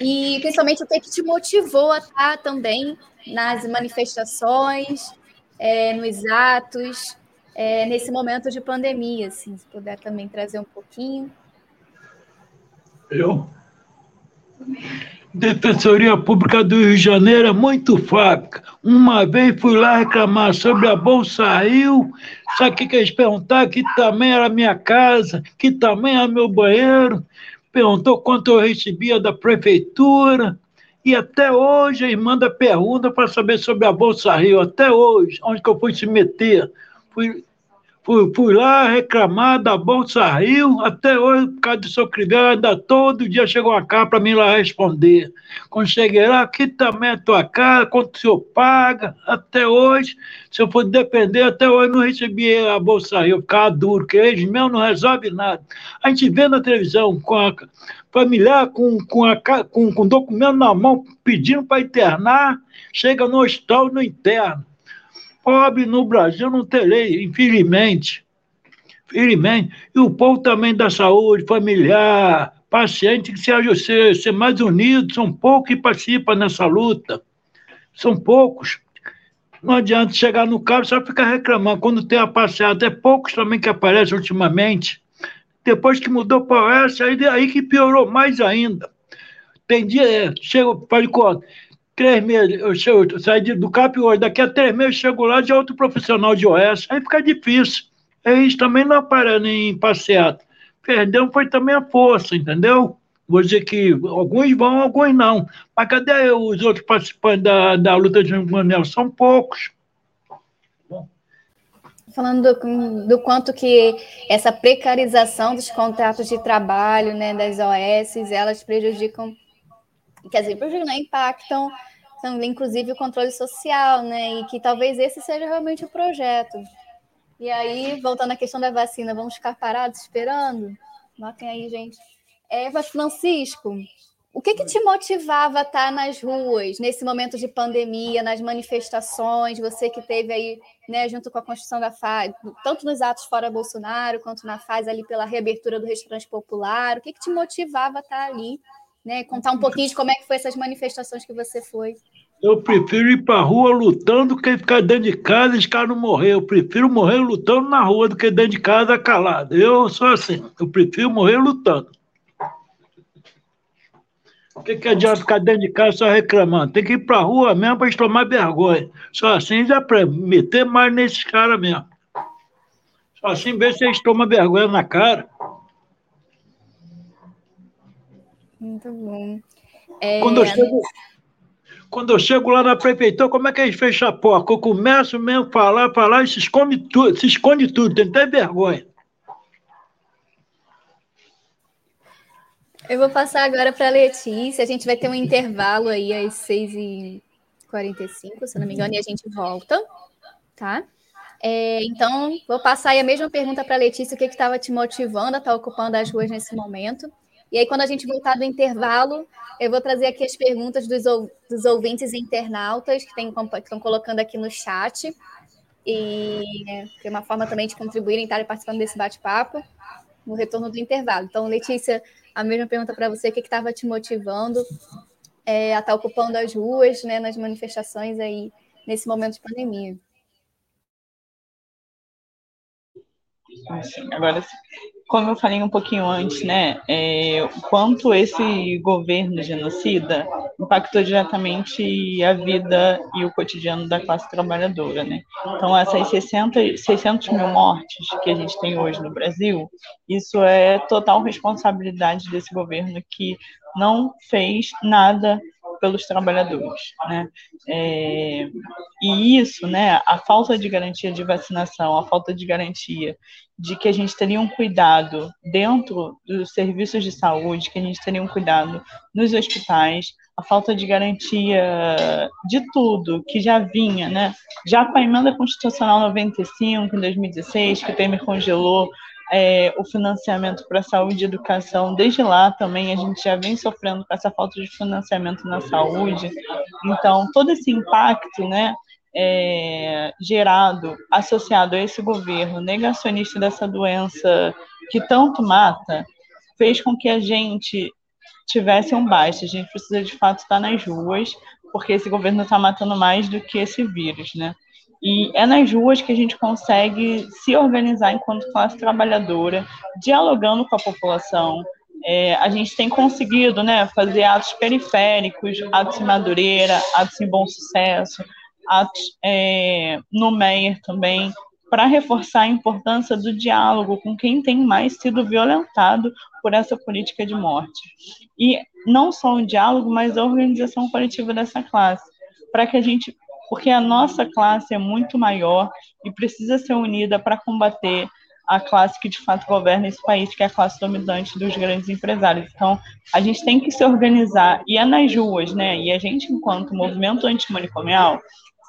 E principalmente o que, é te motivou a estar também nas manifestações, é, nos atos, é, nesse momento de pandemia, assim, se puder também trazer um pouquinho. Eu? Defensoria Pública do Rio de Janeiro é muito fábrica. Uma vez fui lá reclamar sobre a Bolsa Rio, o que eles perguntaram? Que também era minha casa, que também era meu banheiro. Perguntou quanto eu recebia da prefeitura. E até hoje eles mandam pergunta para saber sobre a Bolsa Rio, até hoje, onde que eu fui se meter. Fui, fui, fui lá reclamar da Bolsa Rio, até hoje, por causa do seu ainda todo dia chegou uma cara para mim lá responder. Quando cheguei lá, aqui também é tua cara, quanto o senhor paga, até hoje, se eu for depender, até hoje não recebi a Bolsa Rio, ficava duro, que eles mesmo não resolvem nada. A gente vê na televisão com a familiar com, com, a, com, com documento na mão pedindo para internar, chega no hospital no interno. Pobre no Brasil não tem lei, infelizmente. Infelizmente. E o povo também da saúde, familiar, paciente, que seja ser, mais unido, são poucos que participam nessa luta. São poucos. Não adianta chegar no carro só ficar reclamando. Quando tem a passeada, é poucos também que aparecem ultimamente. Depois que mudou para o Oeste, aí, aí que piorou mais ainda. Tem dia, é, chego, faz conta, três meses, eu, eu saio do CAP hoje, daqui a três meses chego lá, de outro profissional de Oeste, aí fica difícil. Eles também não aparecem em passeata. Perdeu foi também a força, entendeu? Vou dizer que alguns vão, alguns não. Mas cadê os outros participantes da, da luta de Manel? São poucos falando do, do, quanto que essa precarização dos contratos de trabalho, né, das OS, elas prejudicam, quer dizer, prejudicam, né, impactam também, inclusive, o controle social, né, e que talvez esse seja realmente o projeto. E aí, voltando à questão da vacina, vamos ficar parados esperando? Notem aí, gente. Eva Francisco, o que, que te motivava a estar nas ruas nesse momento de pandemia, nas manifestações? Você que teve aí, né, junto com a construção da FAS, tanto nos atos fora Bolsonaro, quanto na FAS ali pela reabertura do restaurante popular, o que, que te motivava a estar ali? Né? Contar um pouquinho de como é que foi essas manifestações que você foi. Eu prefiro ir para a rua lutando que ficar dentro de casa e caras não morrer. Eu prefiro morrer lutando na rua do que dentro de casa calado. Eu sou assim, eu prefiro morrer lutando. O que, que adianta ficar dentro de casa só reclamando? Tem que ir para a rua mesmo para tomar vergonha. Só assim dá para meter mais nesses caras mesmo. Só assim ver se eles tomam vergonha na cara. Muito bom. É... Quando, eu chego, quando eu chego lá na prefeitura, como é que eles fecham a porta? Eu começo mesmo a falar, falar e se esconde tudo, se esconde tudo, tem até vergonha. Eu vou passar agora para a Letícia. A gente vai ter um intervalo aí às 6h45, se não me engano, e a gente volta, tá? É, então, vou passar aí a mesma pergunta para a Letícia: o que estava te motivando a estar tá ocupando as ruas nesse momento? E aí, quando a gente voltar do intervalo, eu vou trazer aqui as perguntas dos, dos ouvintes e internautas que, tem, que estão colocando aqui no chat. E é uma forma também de contribuírem, estarem participando desse bate-papo no retorno do intervalo. Então, Letícia, a mesma pergunta para você: o que estava te motivando é, a estar tá ocupando as ruas, né, nas manifestações aí nesse momento de pandemia? Agora, como eu falei um pouquinho antes, né, é, quanto esse governo genocida impactou diretamente a vida e o cotidiano da classe trabalhadora, né? Então, essas 60, 600 mil mortes que a gente tem hoje no Brasil, isso é total responsabilidade desse governo que não fez nada pelos trabalhadores, né? É, e isso, né, a falta de garantia de vacinação, a falta de garantia de que a gente teria um cuidado dentro dos serviços de saúde, que a gente teria um cuidado nos hospitais, a falta de garantia de tudo que já vinha, né? Já com a emenda constitucional 95 em 2016, que o Temer congelou é, o financiamento para saúde e educação, desde lá também a gente já vem sofrendo com essa falta de financiamento na saúde. Então, todo esse impacto, né, é, gerado, associado a esse governo negacionista dessa doença que tanto mata, fez com que a gente tivesse um baixo. A gente precisa de fato estar nas ruas, porque esse governo está matando mais do que esse vírus, né? E é nas ruas que a gente consegue se organizar enquanto classe trabalhadora, dialogando com a população. É, a gente tem conseguido né, fazer atos periféricos, atos em Madureira, atos em Bom Sucesso, atos é, no Meier também, para reforçar a importância do diálogo com quem tem mais sido violentado por essa política de morte. E não só o diálogo, mas a organização coletiva dessa classe, para que a gente porque a nossa classe é muito maior e precisa ser unida para combater a classe que de fato governa esse país, que é a classe dominante dos grandes empresários. Então, a gente tem que se organizar, e é nas ruas, né? E a gente, enquanto movimento antimanicomial,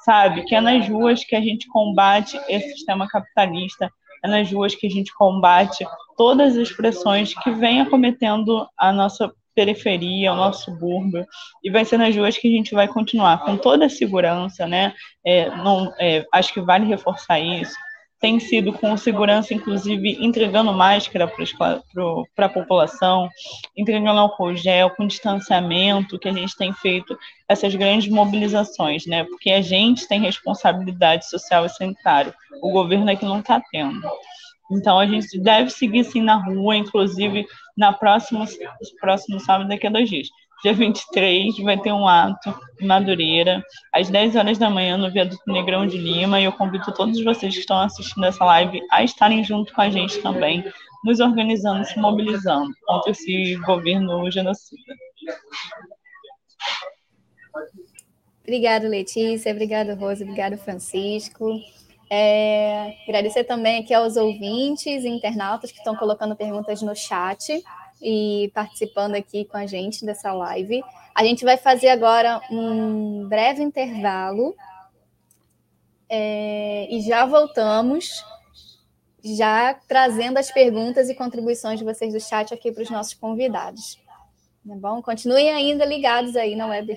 sabe que é nas ruas que a gente combate esse sistema capitalista, é nas ruas que a gente combate todas as pressões que vem acometendo a nossa periferia, o nosso subúrbio, e vai ser nas ruas que a gente vai continuar com toda a segurança, né? É, não, é, acho que vale reforçar isso. Tem sido com segurança, inclusive, entregando máscara para a população, entregando álcool gel, com distanciamento, que a gente tem feito essas grandes mobilizações, né? Porque a gente tem responsabilidade social e sanitária, o governo é que não está tendo. Então a gente deve seguir sim na rua, inclusive na próxima, próximo sábado, daqui a dois dias. Dia 23 vai ter um ato em Madureira, às 10 horas da manhã, no Viaduto Negrão de Lima, e eu convido todos vocês que estão assistindo essa live a estarem junto com a gente também, nos organizando, se mobilizando contra esse governo genocida. Obrigada, Letícia. Obrigada, Rosa. Obrigada, Francisco. É, agradecer também aqui aos ouvintes e internautas que estão colocando perguntas no chat e participando aqui com a gente dessa live. A gente vai fazer agora um breve intervalo é, e já voltamos, já trazendo as perguntas e contribuições de vocês do chat aqui para os nossos convidados. Tá bom? Continuem ainda ligados aí na web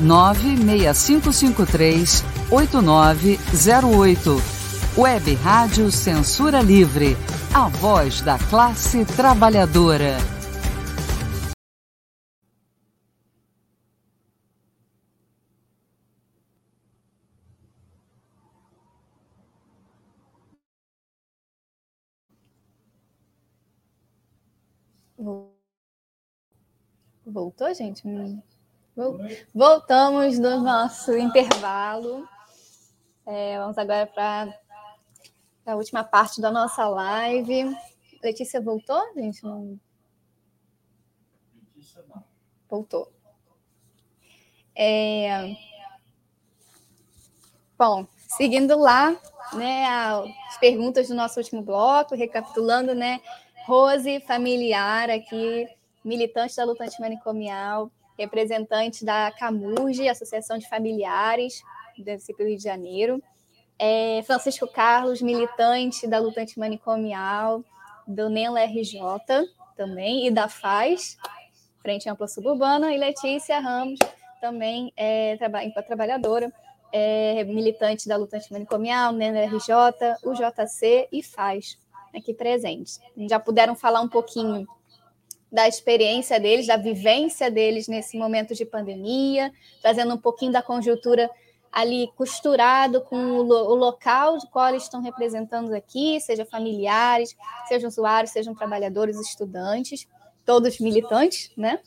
96553 8908. Web Rádio Censura Livre, a voz da classe trabalhadora. Voltou, gente? Voltamos do nosso intervalo. É, vamos agora para a última parte da nossa live. Letícia voltou, gente? Não... Voltou. É... Bom, seguindo lá, né, as perguntas do nosso último bloco, recapitulando, né, Rose, familiar aqui, militante da luta antimanicomial, representante da CAMURGE, Associação de Familiares do Rio de Janeiro. É, Francisco Carlos, militante da luta antimanicomial, do NENLA RJ também, e da FAZ, Frente Ampla Suburbana, e Letícia Ramos, também é, traba trabalhadora, é, militante da luta antimanicomial, NENLA RJ, UJC e FAZ, aqui presentes. Já puderam falar um pouquinho da experiência deles, da vivência deles nesse momento de pandemia, trazendo um pouquinho da conjuntura ali costurado com o, lo o local de qual eles estão representando aqui, seja familiares, sejam usuários, sejam trabalhadores, estudantes, todos militantes, né?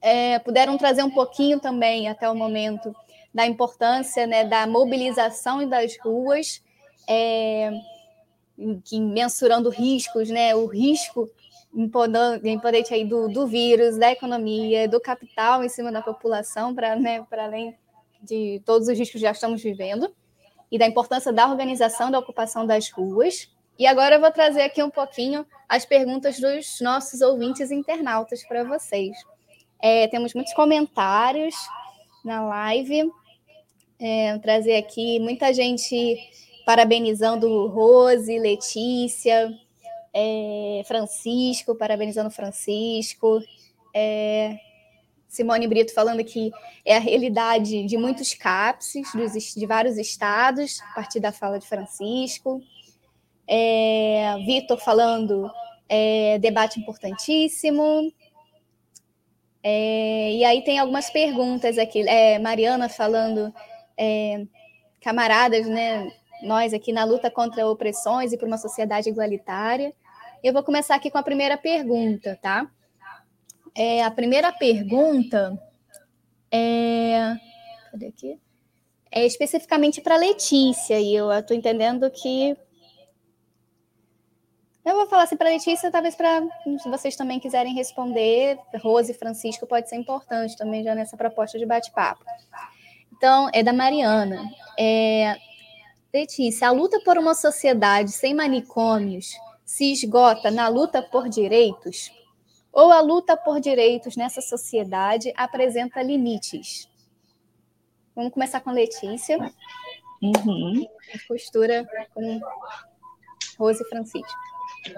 É, puderam trazer um pouquinho também, até o momento, da importância né, da mobilização e das ruas, é, que mensurando riscos, né? O risco imponente aí do, do vírus, da economia, do capital em cima da população, para né, além de todos os riscos que já estamos vivendo, e da importância da organização da ocupação das ruas. E agora eu vou trazer aqui um pouquinho as perguntas dos nossos ouvintes internautas para vocês. É, temos muitos comentários na live. É, trazer aqui muita gente parabenizando Rose, Letícia, é, Francisco, parabenizando Francisco, é, Simone Brito falando que é a realidade de muitos CAPSes dos, de vários estados, a partir da fala de Francisco. É, Vitor falando é, debate importantíssimo. É, e aí tem algumas perguntas aqui. É, Mariana falando, é, camaradas, né? Nós aqui na luta contra opressões e por uma sociedade igualitária. Eu vou começar aqui com a primeira pergunta, tá? É, a primeira pergunta é. Cadê aqui? É especificamente para Letícia, e eu estou entendendo que. Eu vou falar assim para Letícia, talvez para se vocês também quiserem responder, Rose e Francisco pode ser importante também já nessa proposta de bate-papo. Então, é da Mariana. É, Letícia, a luta por uma sociedade sem manicômios se esgota na luta por direitos? Ou a luta por direitos nessa sociedade apresenta limites? Vamos começar com Letícia. Uhum. Costura com Rose Francisco.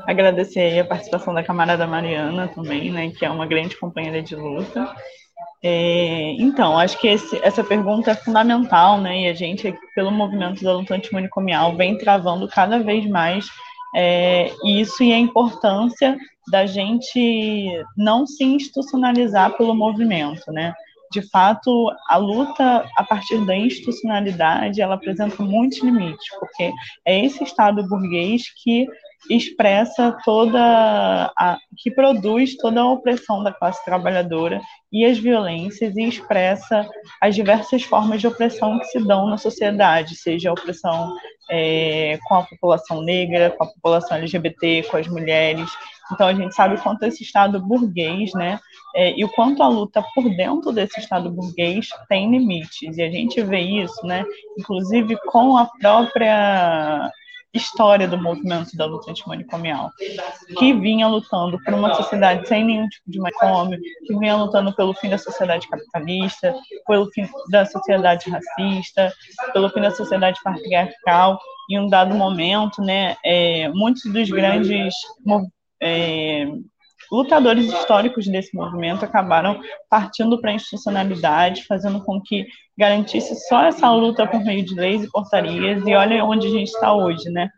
Agradecer a participação da camarada Mariana também, né, que é uma grande companheira de luta. É, então, acho que esse, essa pergunta é fundamental, né? E a gente, pelo movimento da luta antimanicomial, vem travando cada vez mais é, isso e a importância da gente não se institucionalizar pelo movimento, né? De fato, a luta a partir da institucionalidade, ela apresenta muitos limites, porque é esse Estado burguês que expressa toda a, que produz toda a opressão da classe trabalhadora e as violências e expressa as diversas formas de opressão que se dão na sociedade, seja a opressão é, com a população negra, com a população LGBT, com as mulheres. Então a gente sabe quanto esse Estado burguês, né, é, e o quanto a luta por dentro desse Estado burguês tem limites. E a gente vê isso, né, inclusive com a própria história do movimento da luta antimanicomial, que vinha lutando por uma sociedade sem nenhum tipo de manicômio, que vinha lutando pelo fim da sociedade capitalista, pelo fim da sociedade racista, pelo fim da sociedade patriarcal. Em um dado momento, né, é, muitos dos grandes é, lutadores históricos desse movimento acabaram partindo para a institucionalidade, fazendo com que garantisse só essa luta por meio de leis e portarias, e olha onde a gente está hoje, né?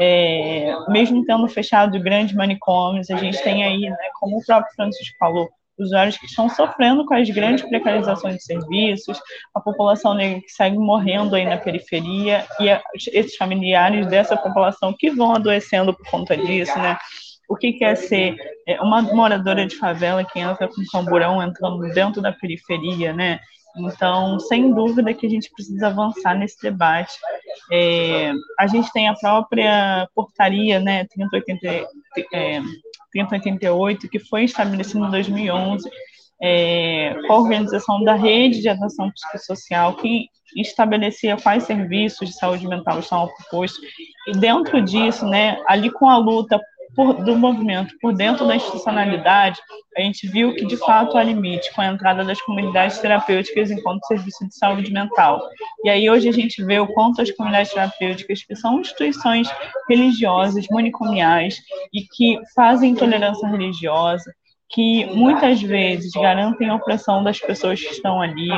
É, mesmo tendo fechado grandes manicômios, a gente tem aí, né, como o próprio Francisco falou, usuários que estão sofrendo com as grandes precarizações de serviços, a população negra que segue morrendo aí na periferia, e esses familiares dessa população que vão adoecendo por conta disso, né? O que, que é ser é, uma moradora de favela que entra com camburão entrando dentro da periferia, né? Então, sem dúvida que a gente precisa avançar nesse debate. É, a gente tem a própria portaria, né, 3080, é, 3088, que foi estabelecida em 2011, é, com a organização da rede de atenção psicossocial, que estabelecia quais serviços de saúde mental estavam propostos, e dentro disso, né, ali com a luta por, do movimento por dentro da institucionalidade, a gente viu que, de fato, há limite com a entrada das comunidades terapêuticas enquanto serviço de saúde mental. E aí, hoje, a gente vê o quanto as comunidades terapêuticas, que são instituições religiosas, manicomiais, e que fazem tolerância religiosa, que muitas vezes garantem a opressão das pessoas que estão ali,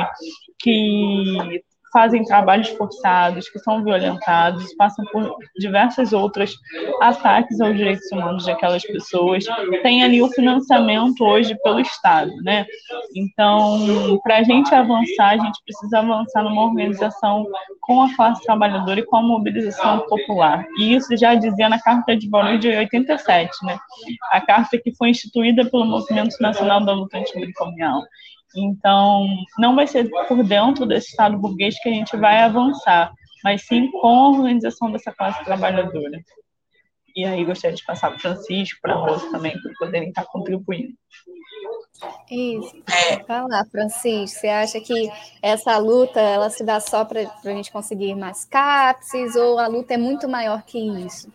que fazem trabalhos forçados, que são violentados, passam por diversos outros ataques aos direitos humanos daquelas pessoas. Tem ali o financiamento hoje pelo Estado, né? Então, para a gente avançar, a gente precisa avançar numa organização com a classe trabalhadora e com a mobilização popular. E isso já dizia na Carta de Valor de 87, né? A carta que foi instituída pelo Movimento Nacional da Luta Antimanicomial. Então, não vai ser por dentro desse Estado burguês que a gente vai avançar, mas sim com a organização dessa classe trabalhadora. E aí gostaria de passar para o Francisco, para a Rosa também, para poderem estar contribuindo. Isso. É. Fala, Francisco, você acha que essa luta ela se dá só para a gente conseguir mais CAPSes ou a luta é muito maior que isso?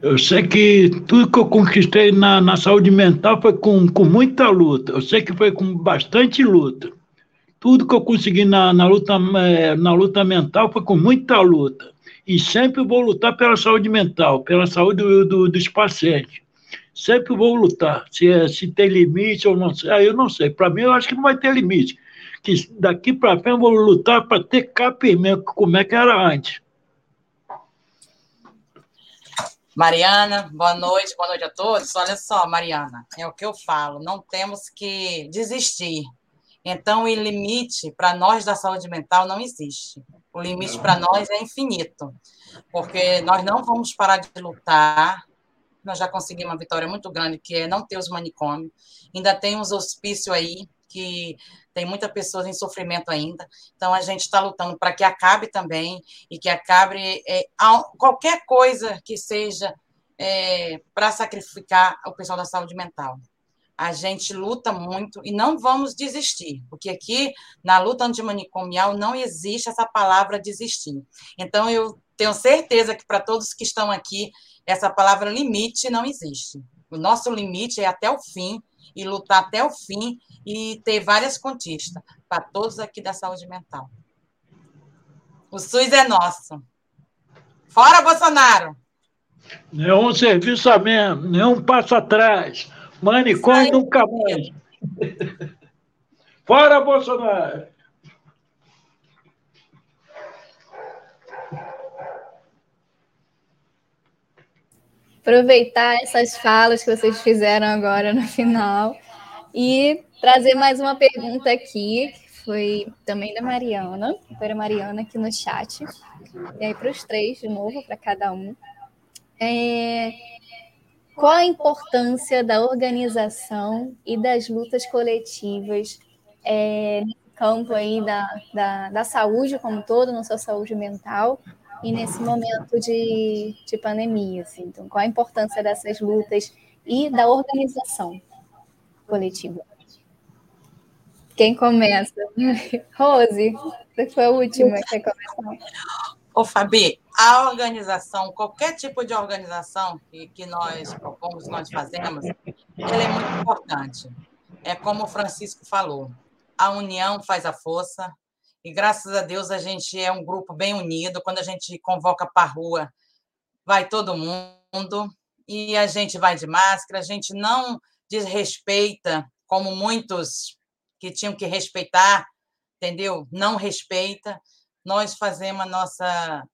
Eu sei que tudo que eu conquistei na, na saúde mental foi com, com muita luta. Eu sei que foi com bastante luta. Tudo que eu consegui na, na, luta, é, na luta mental foi com muita luta. E sempre vou lutar pela saúde mental, pela saúde do, do, dos pacientes. Sempre vou lutar. Se, é, se tem limite ou não sei. Aí eu não sei. Para mim, eu acho que não vai ter limite. Que daqui para frente eu vou lutar para ter CAP mesmo, como é que era antes. Mariana, boa noite, boa noite a todos. Olha só, Mariana, é o que eu falo, não temos que desistir. Então, o limite para nós da saúde mental não existe. O limite para nós é infinito, porque nós não vamos parar de lutar. Nós já conseguimos uma vitória muito grande, que é não ter os manicômios. Ainda tem uns hospícios aí que tem muitas pessoas em sofrimento ainda. Então, a gente está lutando para que acabe também e que acabe é, qualquer coisa que seja é, para sacrificar o pessoal da saúde mental. A gente luta muito e não vamos desistir, porque aqui na luta antimanicomial não existe essa palavra desistir. Então, eu tenho certeza que para todos que estão aqui, essa palavra limite não existe. O nosso limite é até o fim e lutar até o fim e ter várias conquistas para todos aqui da saúde mental. O SUS é nosso. Fora Bolsonaro! Nenhum serviço a menos, nenhum passo atrás. Manicômio nunca mais. *laughs* Fora Bolsonaro! Aproveitar essas falas que vocês fizeram agora no final e trazer mais uma pergunta aqui, que foi também da Mariana, foi a Mariana aqui no chat, e aí para os três, de novo, para cada um. É, qual a importância da organização e das lutas coletivas é, no campo aí da, da, da saúde como todo, não só saúde mental, e nesse momento de, de pandemia. Assim. Então, qual a importância dessas lutas e da organização coletiva? Quem começa? *laughs* Rose, você foi a última que começou. Ô, Fabi, a organização, qualquer tipo de organização que, que nós propomos, nós fazemos, ela é muito importante. É como o Francisco falou, a união faz a força, e graças a Deus a gente é um grupo bem unido. Quando a gente convoca para a rua, vai todo mundo, e a gente vai de máscara, a gente não desrespeita, como muitos que tinham que respeitar, entendeu? Não respeita. Nós fazemos nossa,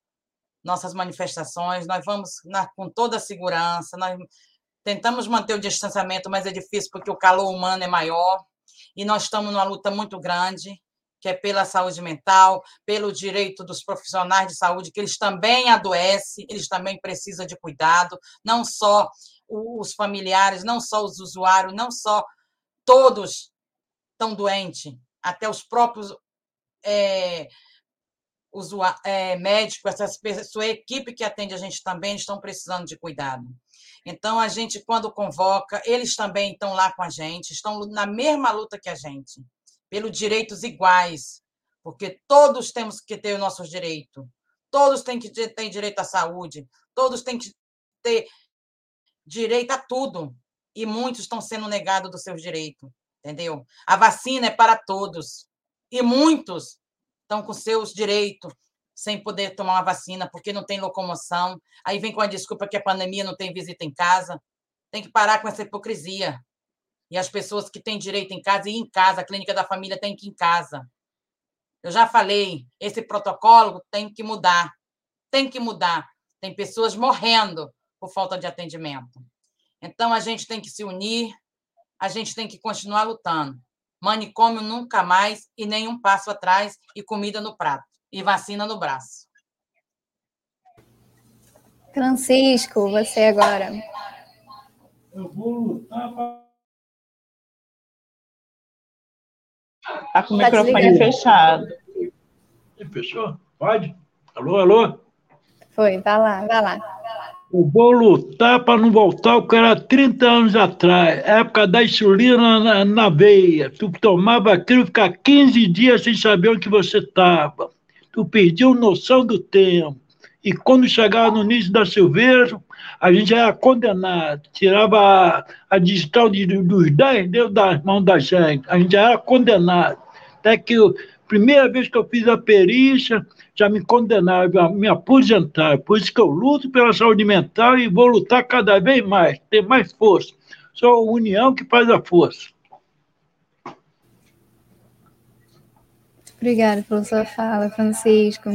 nossas manifestações, nós vamos na, com toda a segurança, nós tentamos manter o distanciamento, mas é difícil porque o calor humano é maior e nós estamos numa luta muito grande, que é pela saúde mental, pelo direito dos profissionais de saúde, que eles também adoecem, eles também precisam de cuidado, não só os familiares, não só os usuários, não só todos estão doentes, até os próprios é, é, médicos, essa pessoa, a equipe que atende a gente também estão precisando de cuidado. Então, a gente, quando convoca, eles também estão lá com a gente, estão na mesma luta que a gente, pelos direitos iguais, porque todos temos que ter os nossos direitos, todos têm que ter direito à saúde, todos têm que ter direito a tudo, e muitos estão sendo negados dos seus direitos, entendeu? A vacina é para todos, e muitos estão com seus direitos sem poder tomar uma vacina porque não tem locomoção. Aí vem com a desculpa que a pandemia não tem visita em casa. Tem que parar com essa hipocrisia. E as pessoas que têm direito em casa, e em casa, a clínica da família tem que ir em casa. Eu já falei, esse protocolo tem que mudar. Tem que mudar. Tem pessoas morrendo por falta de atendimento. Então, a gente tem que se unir, a gente tem que continuar lutando. Manicômio nunca mais e nenhum passo atrás e comida no prato e vacina no braço. Francisco, você agora. Eu vou lutar para. Tá com o tá microfone fechado. Fechou? Pode? Alô, alô? Foi, vai lá, vai lá. Eu vou lutar para não voltar o que era 30 anos atrás, época da insulina na, na veia. Tu tomava aquilo, ficar 15 dias sem saber onde você estava tu perdeu noção do tempo. E quando chegava no início da Silveira, a gente era condenado, tirava a, digital de, dos 10 dedos das mãos da gente, a gente era condenado. Até que a primeira vez que eu fiz a perícia, já me condenaram, me aposentaram. Por isso que eu luto pela saúde mental e vou lutar cada vez mais, ter mais força. Só a união que faz a força. Obrigada pela sua fala, Francisco.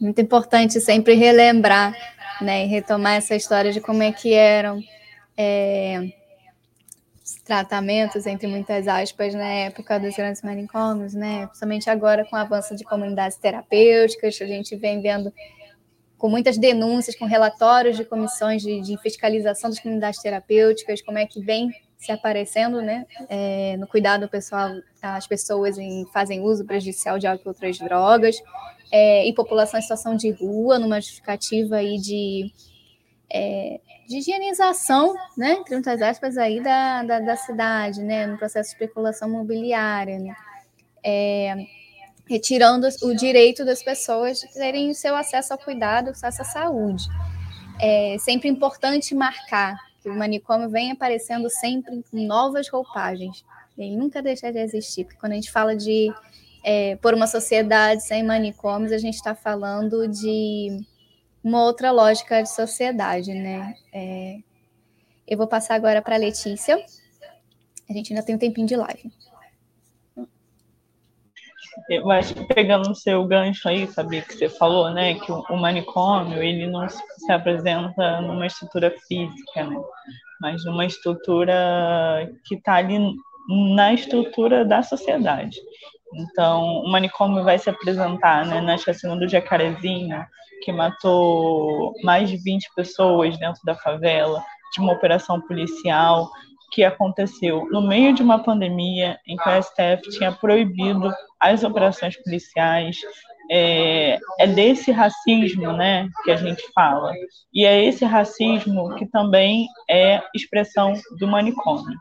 Muito importante sempre relembrar, né, e retomar essa história de como é que eram é, os tratamentos, entre muitas aspas, na época dos grandes manicômios, né, principalmente agora com o avanço de comunidades terapêuticas, a gente vem vendo com muitas denúncias, com relatórios de comissões de, de fiscalização das comunidades terapêuticas, como é que vem se aparecendo, né, é, no cuidado pessoal, as pessoas em, fazem uso prejudicial de álcool e outras drogas, é, e população em situação de rua, numa justificativa aí de, é, de higienização, né, entre muitas aspas, aí da, da, da, cidade, né, no processo de especulação imobiliária, né, é, retirando o direito das pessoas de terem o seu acesso ao cuidado, acesso à saúde. É sempre importante marcar que o manicômio vem aparecendo sempre com novas roupagens. Ele nunca deixa de existir, porque quando a gente fala de é, por uma sociedade sem manicômios, a gente está falando de uma outra lógica de sociedade, né? É, eu vou passar agora para a Letícia. A gente ainda tem um tempinho de live. Eu acho que pegando o seu gancho aí, sabe, que você falou, né, que o, manicômio, ele não se apresenta numa estrutura física, né, mas numa estrutura que está ali na estrutura da sociedade. Então, o manicômio vai se apresentar né, na chacina do Jacarezinho, que matou mais de 20 pessoas dentro da favela, de uma operação policial, que aconteceu no meio de uma pandemia em que o STF tinha proibido as operações policiais. É, é desse racismo né, que a gente fala. E é esse racismo que também é expressão do manicômio.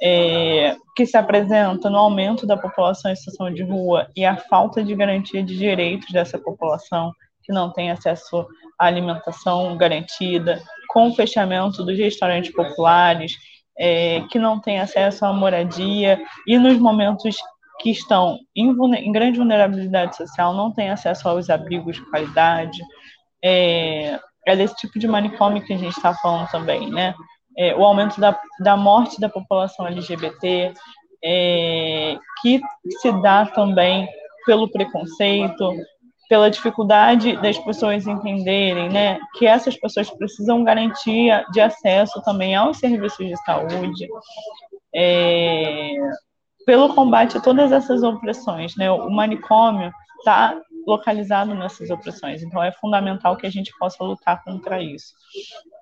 É, que se apresenta no aumento da população em situação de rua e a falta de garantia de direitos dessa população, que não têm acesso à alimentação garantida, com o fechamento dos restaurantes populares, é, que não têm acesso à moradia e nos momentos que estão em, em grande vulnerabilidade social não têm acesso aos abrigos de qualidade. É, é desse tipo de manicômio que a gente está falando também, né? É, o aumento da, da morte da população LGBT, é, que se dá também pelo preconceito, pela dificuldade das pessoas entenderem, né, que essas pessoas precisam garantia de acesso também aos serviços de saúde, é, pelo combate a todas essas opressões, né, o manicômio está localizado nessas opressões, então é fundamental que a gente possa lutar contra isso.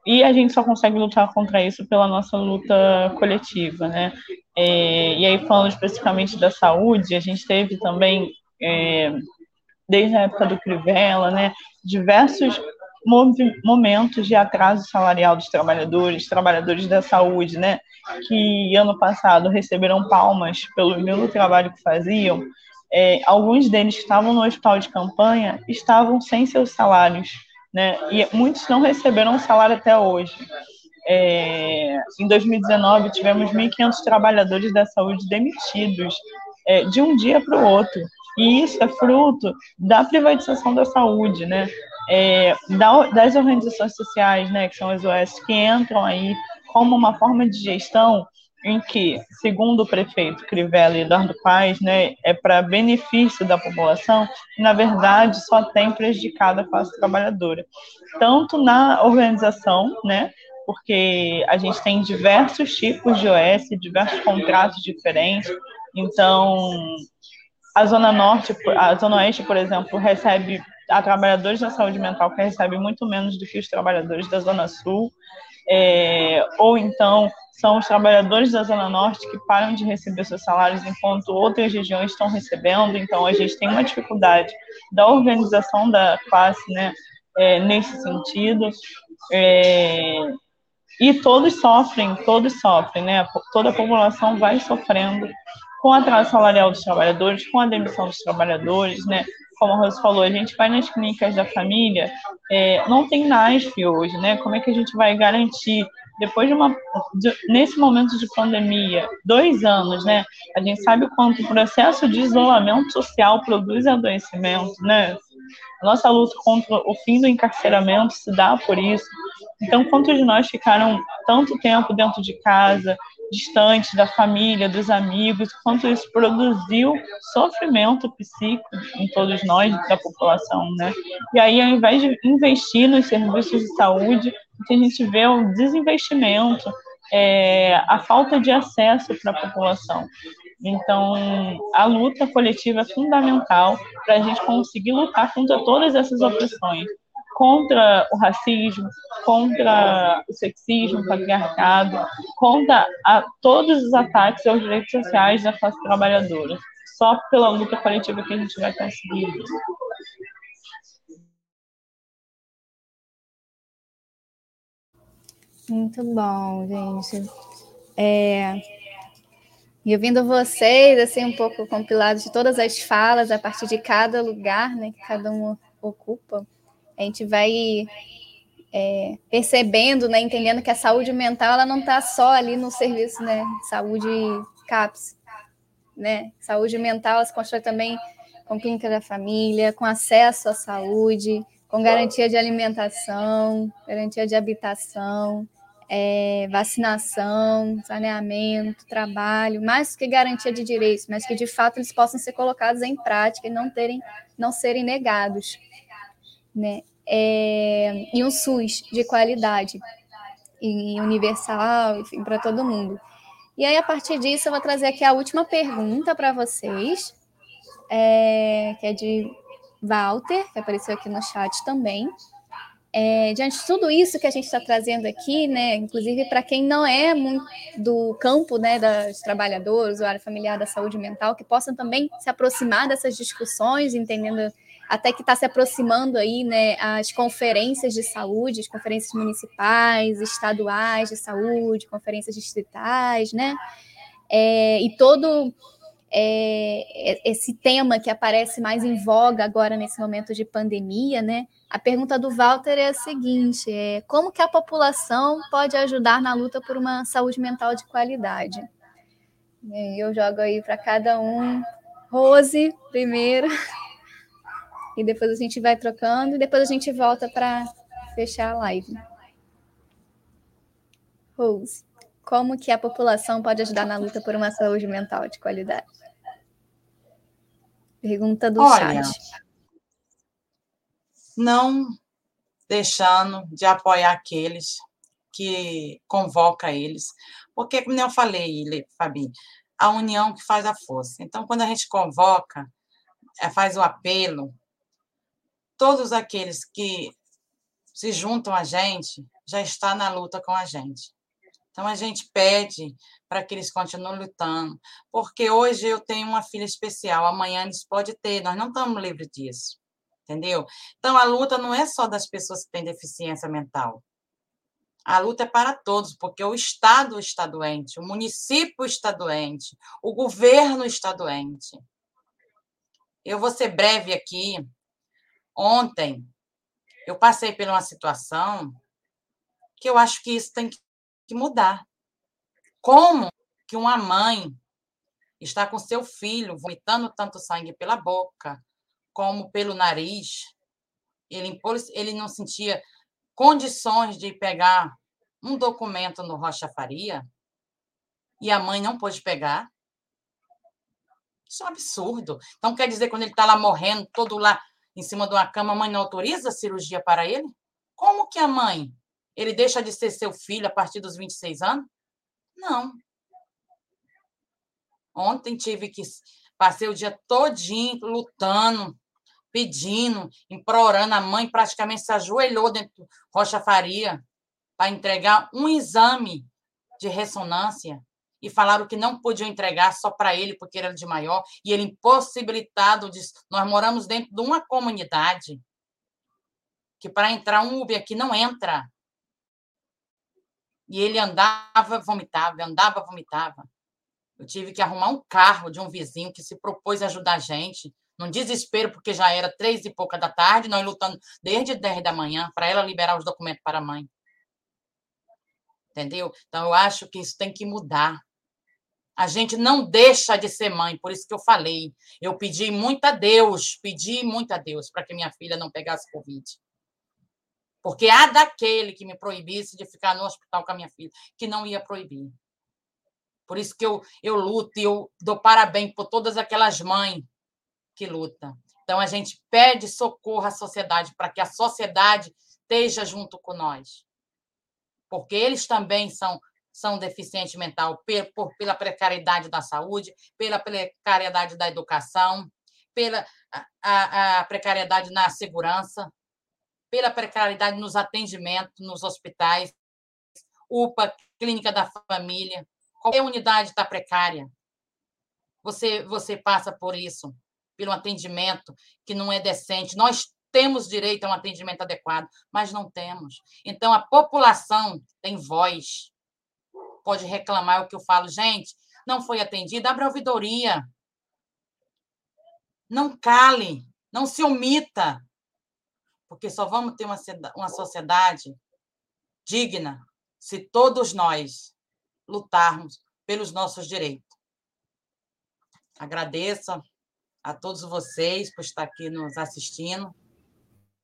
E a gente só consegue lutar contra isso pela nossa luta coletiva, né? É, e aí, falando especificamente da saúde, a gente teve também é, desde a época do Crivella, né, diversos momentos de atraso salarial dos trabalhadores, trabalhadores da saúde, né, que ano passado receberam palmas pelo mesmo trabalho que faziam, é, alguns deles que estavam no hospital de campanha estavam sem seus salários, né, e muitos não receberam salário até hoje. É, em 2019, tivemos 1.500 trabalhadores da saúde demitidos é, de um dia para o outro. E isso é fruto da privatização da saúde, né? É, das organizações sociais, né, que são as OS, que entram aí como uma forma de gestão em que, segundo o prefeito Crivella e Eduardo Paes, né, é para benefício da população, na verdade, só tem prejudicado a classe trabalhadora. Tanto na organização, né, porque a gente tem diversos tipos de OS, diversos contratos diferentes, então a Zona Norte, a Zona Oeste, por exemplo, recebe a trabalhadores da saúde mental que recebem muito menos do que os trabalhadores da Zona Sul, é, ou então são os trabalhadores da Zona Norte que param de receber seus salários enquanto outras regiões estão recebendo, então a gente tem uma dificuldade da organização da classe né, é, nesse sentido. É, e todos sofrem, todos sofrem, né? Toda a população vai sofrendo com a atraso salarial dos trabalhadores, com a demissão dos trabalhadores, né? Como a Rose falou, a gente vai nas clínicas da família, é, não tem NASF hoje, né? Como é que a gente vai garantir, depois de uma, de, nesse momento de pandemia, dois anos, né? A gente sabe quanto o processo de isolamento social produz adoecimento, né? A nossa luta contra o fim do encarceramento se dá por isso. Então, quantos de nós ficaram tanto tempo dentro de casa, distante da família, dos amigos, quanto isso produziu sofrimento psíquico em todos nós, da população, né? E aí, ao invés de investir nos serviços de saúde, o que a gente vê é o desinvestimento, é, a falta de acesso para a população. Então, a luta coletiva é fundamental para a gente conseguir lutar contra todas essas opressões contra o racismo, contra o sexismo, o patriarcado, contra a, todos os ataques aos direitos sociais da classe trabalhadora. Só pela luta coletiva que a gente vai conseguir. Muito bom, gente. É... E ouvindo vocês, assim, um pouco compilado de todas as falas, a partir de cada lugar né, que cada um ocupa, a gente vai é, percebendo, né, entendendo que a saúde mental ela não está só ali no serviço, né, saúde CAPS, né, saúde mental se constrói também com clínica da família, com acesso à saúde, com garantia de alimentação, garantia de habitação, é, vacinação, saneamento, trabalho, mais que garantia de direitos, mas que de fato eles possam ser colocados em prática e não terem, não serem negados né? É, e um SUS de qualidade e universal, enfim, para todo mundo. E aí, a partir disso, eu vou trazer aqui a última pergunta para vocês, é, que é de Walter, que apareceu aqui no chat também. É, diante de tudo isso que a gente está trazendo aqui, né, inclusive para quem não é do campo né, dos trabalhadores, do área familiar da saúde mental, que possam também se aproximar dessas discussões, entendendo até que está se aproximando aí, né, as conferências de saúde, as conferências municipais, estaduais de saúde, conferências distritais, né, é, e todo é, esse tema que aparece mais em voga agora nesse momento de pandemia, né? A pergunta do Walter é a seguinte: é, como que a população pode ajudar na luta por uma saúde mental de qualidade? eu jogo aí para cada um. Rose, primeiro. E depois a gente vai trocando e depois a gente volta para fechar a live. Rose, como que a população pode ajudar na luta por uma saúde mental de qualidade? Pergunta do Olha, chat. Não deixando de apoiar aqueles que convoca eles, porque como eu falei, Fabi, a união que faz a força. Então, quando a gente convoca, eh, faz o apelo, todos aqueles que se juntam a gente já está na luta com a gente. Então a gente pede para que eles continuem lutando, porque hoje eu tenho uma filha especial, amanhã eles podem ter, nós não estamos livres disso, entendeu? Então a luta não é só das pessoas que têm deficiência mental. A luta é para todos, porque o Estado está doente, o município está doente, o governo está doente. Eu vou ser breve aqui. Ontem, eu passei por uma situação que eu acho que isso tem que mudar. Como que uma mãe está com seu filho vomitando tanto sangue pela boca como pelo nariz? Ele, ele não sentia condições de pegar um documento no Rocha Faria e a mãe não pôde pegar? Isso é um absurdo. Então, quer dizer, quando ele está lá morrendo, todo lá em cima de uma cama, a mãe não autoriza a cirurgia para ele? Como que a mãe ele deixa de ser seu filho a partir dos 26 anos? Não. Ontem tive que. Passei o dia todinho lutando, pedindo, implorando. A mãe praticamente se ajoelhou dentro do Rocha Faria para entregar um exame de ressonância e falaram que não podiam entregar só para ele porque ele era de maior e ele impossibilitado de nós moramos dentro de uma comunidade que para entrar um Uber aqui não entra e ele andava, vomitava, andava, vomitava. Eu tive que arrumar um carro de um vizinho que se propôs a ajudar a gente, num desespero, porque já era três e pouca da tarde, nós lutando desde dez da manhã para ela liberar os documentos para a mãe. Entendeu? Então, eu acho que isso tem que mudar. A gente não deixa de ser mãe, por isso que eu falei. Eu pedi muito a Deus, pedi muito a Deus para que minha filha não pegasse Covid. Porque há daquele que me proibisse de ficar no hospital com a minha filha, que não ia proibir. Por isso que eu, eu luto e eu dou parabéns por todas aquelas mães que lutam. Então, a gente pede socorro à sociedade para que a sociedade esteja junto com nós. Porque eles também são, são deficientes mental por, pela precariedade da saúde, pela precariedade da educação, pela a, a precariedade na segurança pela precariedade nos atendimentos nos hospitais, UPA, clínica da família, qualquer unidade está precária. Você, você passa por isso, pelo atendimento que não é decente. Nós temos direito a um atendimento adequado, mas não temos. Então, a população tem voz, pode reclamar o que eu falo. Gente, não foi atendida, abre a ouvidoria. Não cale, não se omita porque só vamos ter uma, uma sociedade digna se todos nós lutarmos pelos nossos direitos. Agradeço a todos vocês por estar aqui nos assistindo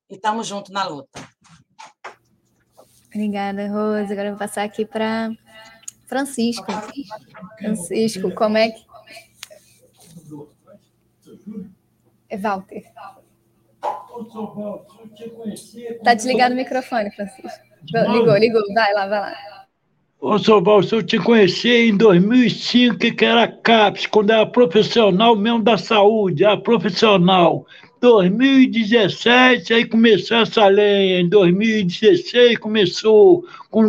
e estamos juntos na luta. Obrigada, Rose. Agora eu vou passar aqui para Francisco. Francisco, como é que. É Walter. Tá desligado o microfone, Francisco. Ligou, ligou. Vai lá, vai lá. Ô, se eu te conheci em 2005, que era CAPS, quando era profissional mesmo da saúde, a profissional. 2017, aí começou essa lei. Em 2016 começou,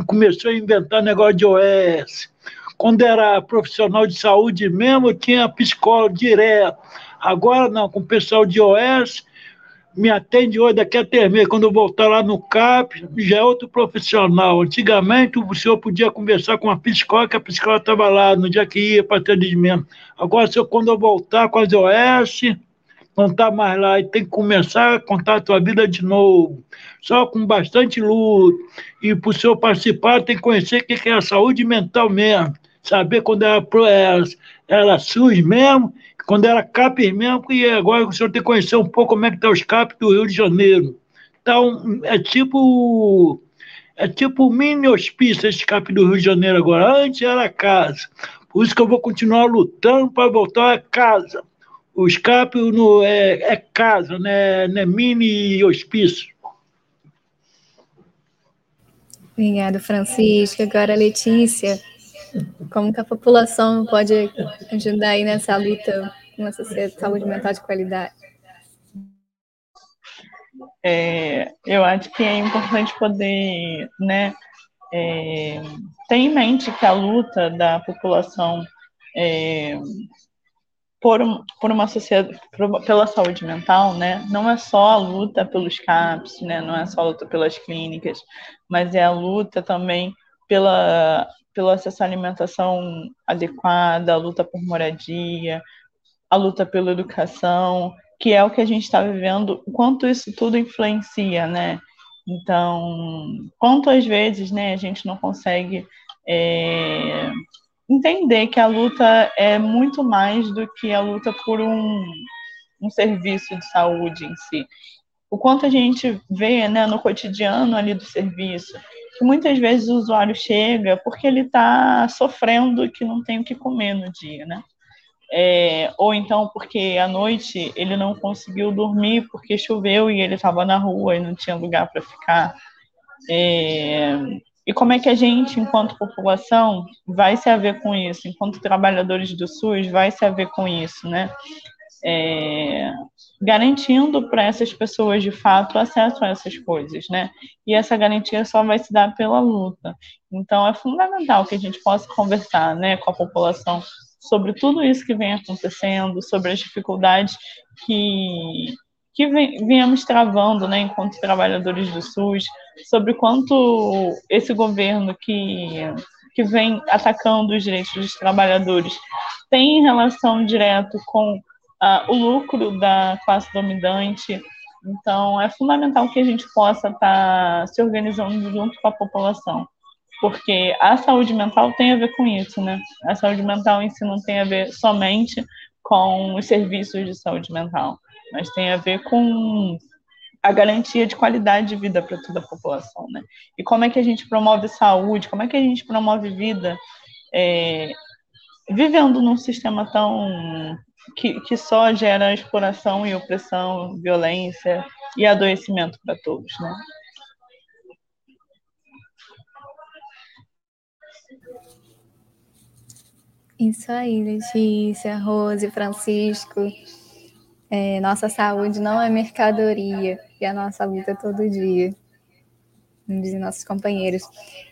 começou a inventar negócio de OS. Quando era profissional de saúde mesmo, tinha psicólogo direto. Agora não, com o pessoal de OS, me atende hoje daqui a três meses. Quando eu voltar lá no CAP, já é outro profissional. Antigamente, o senhor podia conversar com a psicóloga, que a psicóloga estava lá no dia que ia para atendimento. Agora, se eu, quando eu voltar com as OS, não está mais lá e tem que começar a contar a sua vida de novo. Só com bastante luta. E para o senhor participar, tem que conhecer o que é a saúde mental mesmo. Saber quando ela, ela, ela surge mesmo quando era CAP mesmo, e agora o senhor tem que conhecer um pouco como é que está os CAP do Rio de Janeiro. Então, é tipo é tipo mini hospício esse CAP do Rio de Janeiro agora. Antes era casa. Por isso que eu vou continuar lutando para voltar a casa. O CAP no, é, é casa, né? não é mini hospício. Obrigada, Francisco. Agora, Letícia. Como que a população pode ajudar aí nessa luta com essa saúde mental de qualidade? É, eu acho que é importante poder, né, é, ter em mente que a luta da população é, por, por uma sociedade, por, pela saúde mental, né, não é só a luta pelos CAPs, né, não é só a luta pelas clínicas, mas é a luta também pela pelo acesso à alimentação adequada, a luta por moradia, a luta pela educação, que é o que a gente está vivendo, o quanto isso tudo influencia, né? Então, quantas vezes né, a gente não consegue é, entender que a luta é muito mais do que a luta por um, um serviço de saúde em si. O quanto a gente vê né, no cotidiano ali do serviço, que muitas vezes o usuário chega porque ele está sofrendo que não tem o que comer no dia, né? É, ou então porque à noite ele não conseguiu dormir porque choveu e ele estava na rua e não tinha lugar para ficar. É, e como é que a gente, enquanto população, vai se haver com isso? Enquanto trabalhadores do SUS, vai se haver com isso, né? é, garantindo para essas pessoas de fato acesso a essas coisas, né? E essa garantia só vai se dar pela luta. Então é fundamental que a gente possa conversar, né, com a população sobre tudo isso que vem acontecendo, sobre as dificuldades que que viemos travando, né, enquanto trabalhadores do SUS, sobre quanto esse governo que que vem atacando os direitos dos trabalhadores tem relação direta com uh, o lucro da classe dominante. Então, é fundamental que a gente possa estar tá se organizando junto com a população, porque a saúde mental tem a ver com isso, né? A saúde mental em si não tem a ver somente com os serviços de saúde mental, mas tem a ver com a garantia de qualidade de vida para toda a população, né? E como é que a gente promove saúde, como é que a gente promove vida é, vivendo num sistema tão que, que só gera exploração e opressão, violência e adoecimento para todos, né? Isso aí, Letícia, Rose, Francisco. É, nossa saúde não é mercadoria e a nossa luta é todo dia dizem nossos companheiros.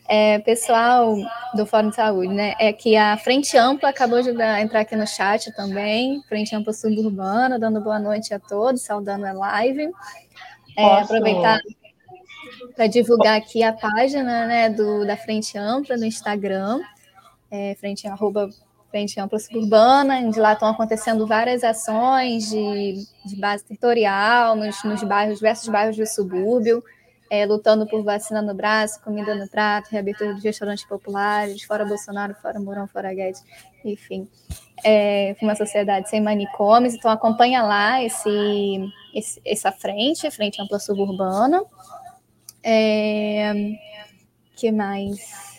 É, pessoal do Fórum de Saúde, né? É que a Frente Ampla acabou de entrar aqui no chat também, Frente Ampla Suburbana, dando boa noite a todos, saudando a live. É, aproveitar para divulgar aqui a página né, do, da Frente Ampla no Instagram, é, frente, arroba, frente Ampla Suburbana, onde lá estão acontecendo várias ações de, de base territorial nos, nos bairros, diversos bairros do subúrbio, é, lutando por vacina no braço, comida no prato, reabertura de restaurantes populares, fora Bolsonaro, fora Mourão, fora Guedes, enfim. É, uma sociedade sem manicômios, então acompanha lá esse, esse essa frente, frente ampla suburbana. É, que mais?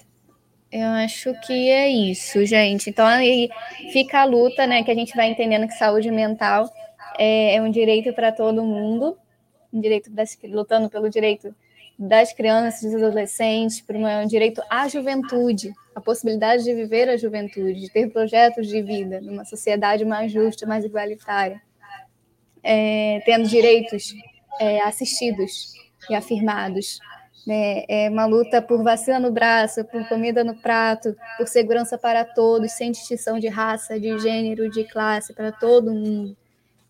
Eu acho que é isso, gente. Então aí fica a luta, né? Que a gente vai entendendo que saúde mental é, é um direito para todo mundo, um direito das, lutando pelo direito das crianças dos adolescentes, por um direito à juventude, a possibilidade de viver a juventude, de ter projetos de vida numa sociedade mais justa, mais igualitária, é, tendo direitos é, assistidos e afirmados. Né? É uma luta por vacina no braço, por comida no prato, por segurança para todos, sem distinção de raça, de gênero, de classe, para todo mundo,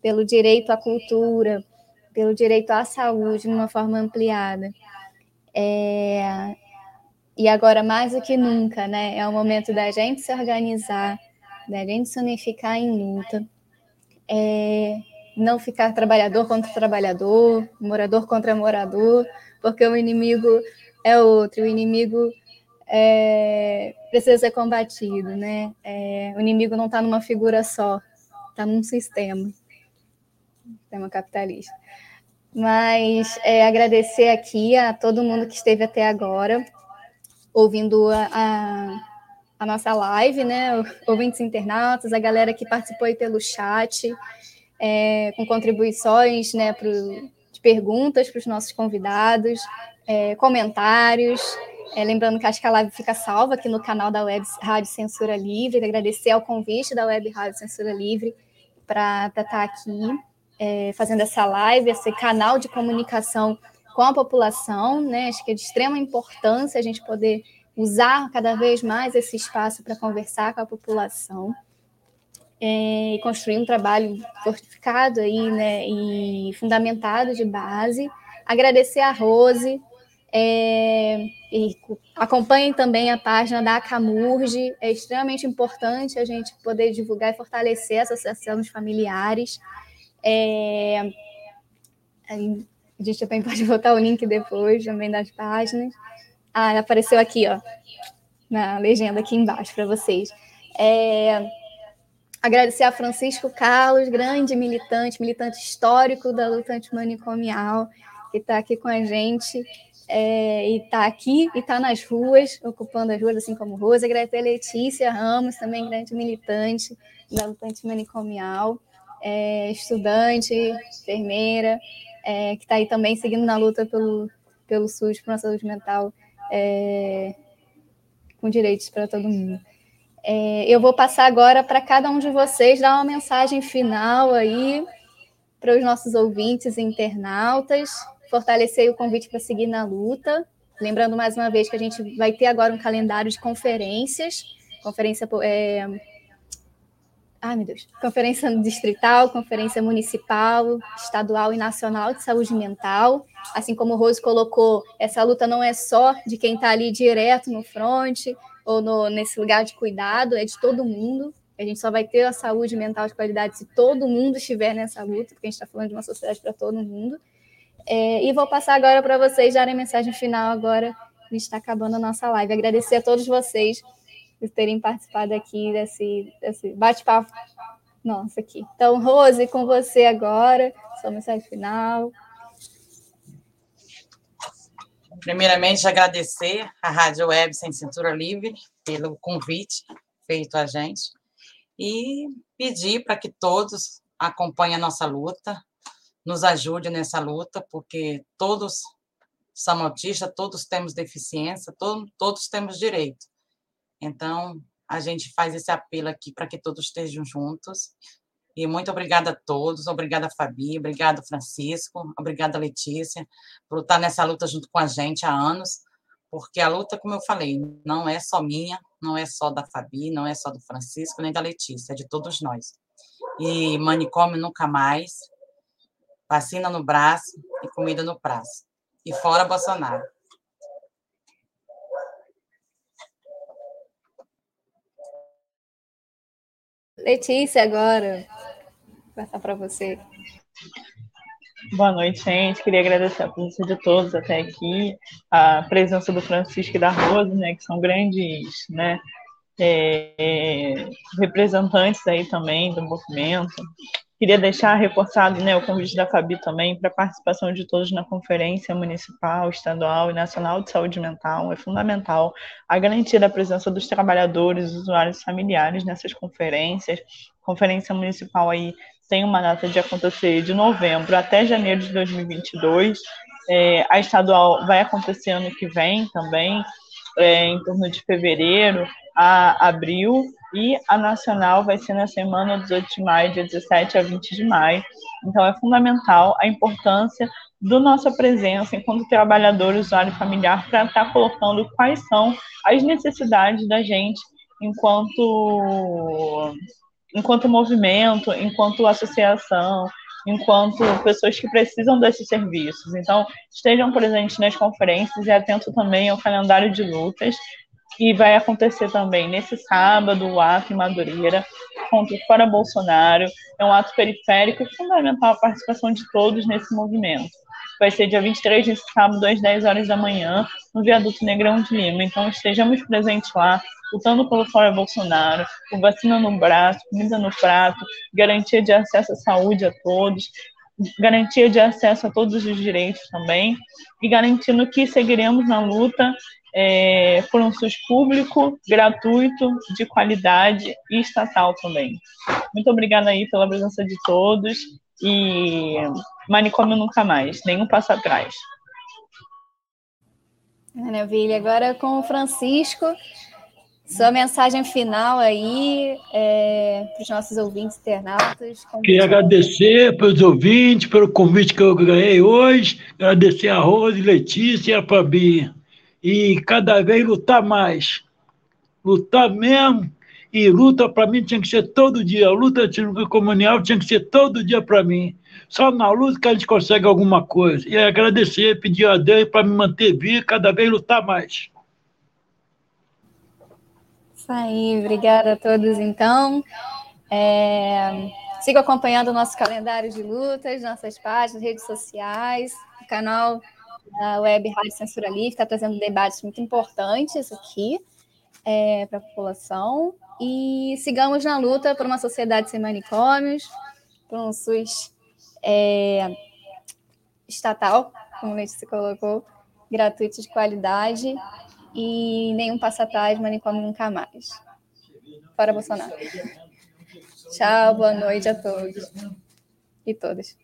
pelo direito à cultura, pelo direito à saúde de uma forma ampliada. É, e agora, mais do que nunca, né, é o momento da gente se organizar, da gente se unificar em luta, é, não ficar trabalhador contra trabalhador, morador contra morador, porque o inimigo é outro, o inimigo é, precisa ser combatido, né? É, o inimigo não está numa figura só, está num sistema, sistema capitalista. Mas é, agradecer aqui a todo mundo que esteve até agora, ouvindo a, a, a nossa live, né? Ouvintes internautas, a galera que participou aí pelo chat, é, com contribuições, né? De perguntas para os nossos convidados, é, comentários. É, lembrando que a live fica salva aqui no canal da Web Rádio Censura Livre. Agradecer ao convite da Web Rádio Censura Livre para estar tá aqui é, fazendo essa live, esse canal de comunicação com a população, né? Acho que é de extrema importância a gente poder usar cada vez mais esse espaço para conversar com a população é, construir um trabalho fortificado aí, né? E fundamentado de base. Agradecer a Rose. É, e acompanhem também a página da Camurge. É extremamente importante a gente poder divulgar e fortalecer a associação de familiares. É, a gente também pode *laughs* botar o link depois também das páginas. Ah, apareceu aqui, ó, na legenda aqui embaixo para vocês. É, agradecer a Francisco Carlos, grande militante, militante histórico da luta antimanicomial, que está aqui com a gente. É, e está aqui e está nas ruas, ocupando as ruas, assim como Rosa. Agradecer a Letícia Ramos, também grande militante da luta antimanicomial é, estudante, enfermeira, é, que está aí também seguindo na luta pelo, pelo SUS, por uma saúde mental é, com direitos para todo mundo. É, eu vou passar agora para cada um de vocês dar uma mensagem final aí para os nossos ouvintes internautas, fortalecer o convite para seguir na luta. Lembrando mais uma vez que a gente vai ter agora um calendário de conferências, conferência é, ai meu Deus, conferência distrital, conferência municipal, estadual e nacional de saúde mental. Assim como o Rose colocou, essa luta não é só de quem está ali direto no front ou no, nesse lugar de cuidado, é de todo mundo. A gente só vai ter a saúde mental de qualidade se todo mundo estiver nessa luta, porque a gente está falando de uma sociedade para todo mundo. É, e vou passar agora para vocês darem mensagem final agora. A gente está acabando a nossa live. Agradecer a todos vocês por terem participado aqui desse, desse bate-papo nossa aqui. Então, Rose, com você agora, sua mensagem final. Primeiramente, agradecer à Rádio Web Sem Cintura Livre pelo convite feito a gente e pedir para que todos acompanhem a nossa luta, nos ajudem nessa luta, porque todos somos autistas, todos temos deficiência, todos, todos temos direito. Então, a gente faz esse apelo aqui para que todos estejam juntos. E muito obrigada a todos, obrigada Fabi, obrigada Francisco, obrigada Letícia por estar nessa luta junto com a gente há anos, porque a luta, como eu falei, não é só minha, não é só da Fabi, não é só do Francisco, nem da Letícia, é de todos nós. E manicômio nunca mais, vacina no braço e comida no prazo. E fora Bolsonaro. Letícia, agora, vou passar para você. Boa noite, gente. Queria agradecer a presença de todos até aqui, a presença do Francisco e da Rosa, né, que são grandes, né, é, representantes aí também do movimento. Queria deixar reforçado né, o convite da Fabi também para a participação de todos na Conferência Municipal, Estadual e Nacional de Saúde Mental. É fundamental a garantia da presença dos trabalhadores, usuários familiares nessas conferências. Conferência Municipal aí tem uma data de acontecer de novembro até janeiro de 2022. É, a estadual vai acontecer ano que vem também, é, em torno de fevereiro a abril, e a nacional vai ser na semana 18 de maio, dia 17 a 20 de maio. Então, é fundamental a importância da nossa presença enquanto trabalhador, usuário familiar, para estar tá colocando quais são as necessidades da gente enquanto, enquanto movimento, enquanto associação, enquanto pessoas que precisam desses serviços. Então, estejam presentes nas conferências e atentos também ao calendário de lutas, que vai acontecer também nesse sábado, o ato em Madureira, contra o Fora Bolsonaro. É um ato periférico e fundamental a participação de todos nesse movimento. Vai ser dia 23, nesse sábado, às 10 horas da manhã, no Viaduto Negrão de Lima. Então, estejamos presentes lá, lutando pelo Fora Bolsonaro, com vacina no braço, comida no prato, garantia de acesso à saúde a todos, garantia de acesso a todos os direitos também, e garantindo que seguiremos na luta é, por um SUS público, gratuito, de qualidade e estatal também. Muito obrigada aí pela presença de todos e manicômio nunca mais, nenhum passo atrás. Maravilha. Agora com o Francisco, sua mensagem final aí é, para os nossos ouvintes internautas. Queria agradecer pelos ouvintes, pelo convite que eu ganhei hoje, agradecer a Rose, Letícia e a Fabi. E cada vez lutar mais. Lutar mesmo. E luta para mim tinha que ser todo dia. A luta comunal tinha que ser todo dia para mim. Só na luta que a gente consegue alguma coisa. E agradecer, pedir a Deus para me manter vivo, cada vez lutar mais. Isso aí, obrigada a todos então. É, siga acompanhando o nosso calendário de lutas, nossas páginas, redes sociais, canal da Web Rádio Censura Livre, está trazendo debates muito importantes aqui é, para a população. E sigamos na luta por uma sociedade sem manicômios, por um SUS é, estatal, como a se colocou, gratuito de qualidade e nenhum passo atrás, manicômio nunca mais. Fora Bolsonaro. Tchau, boa noite a todos e todas.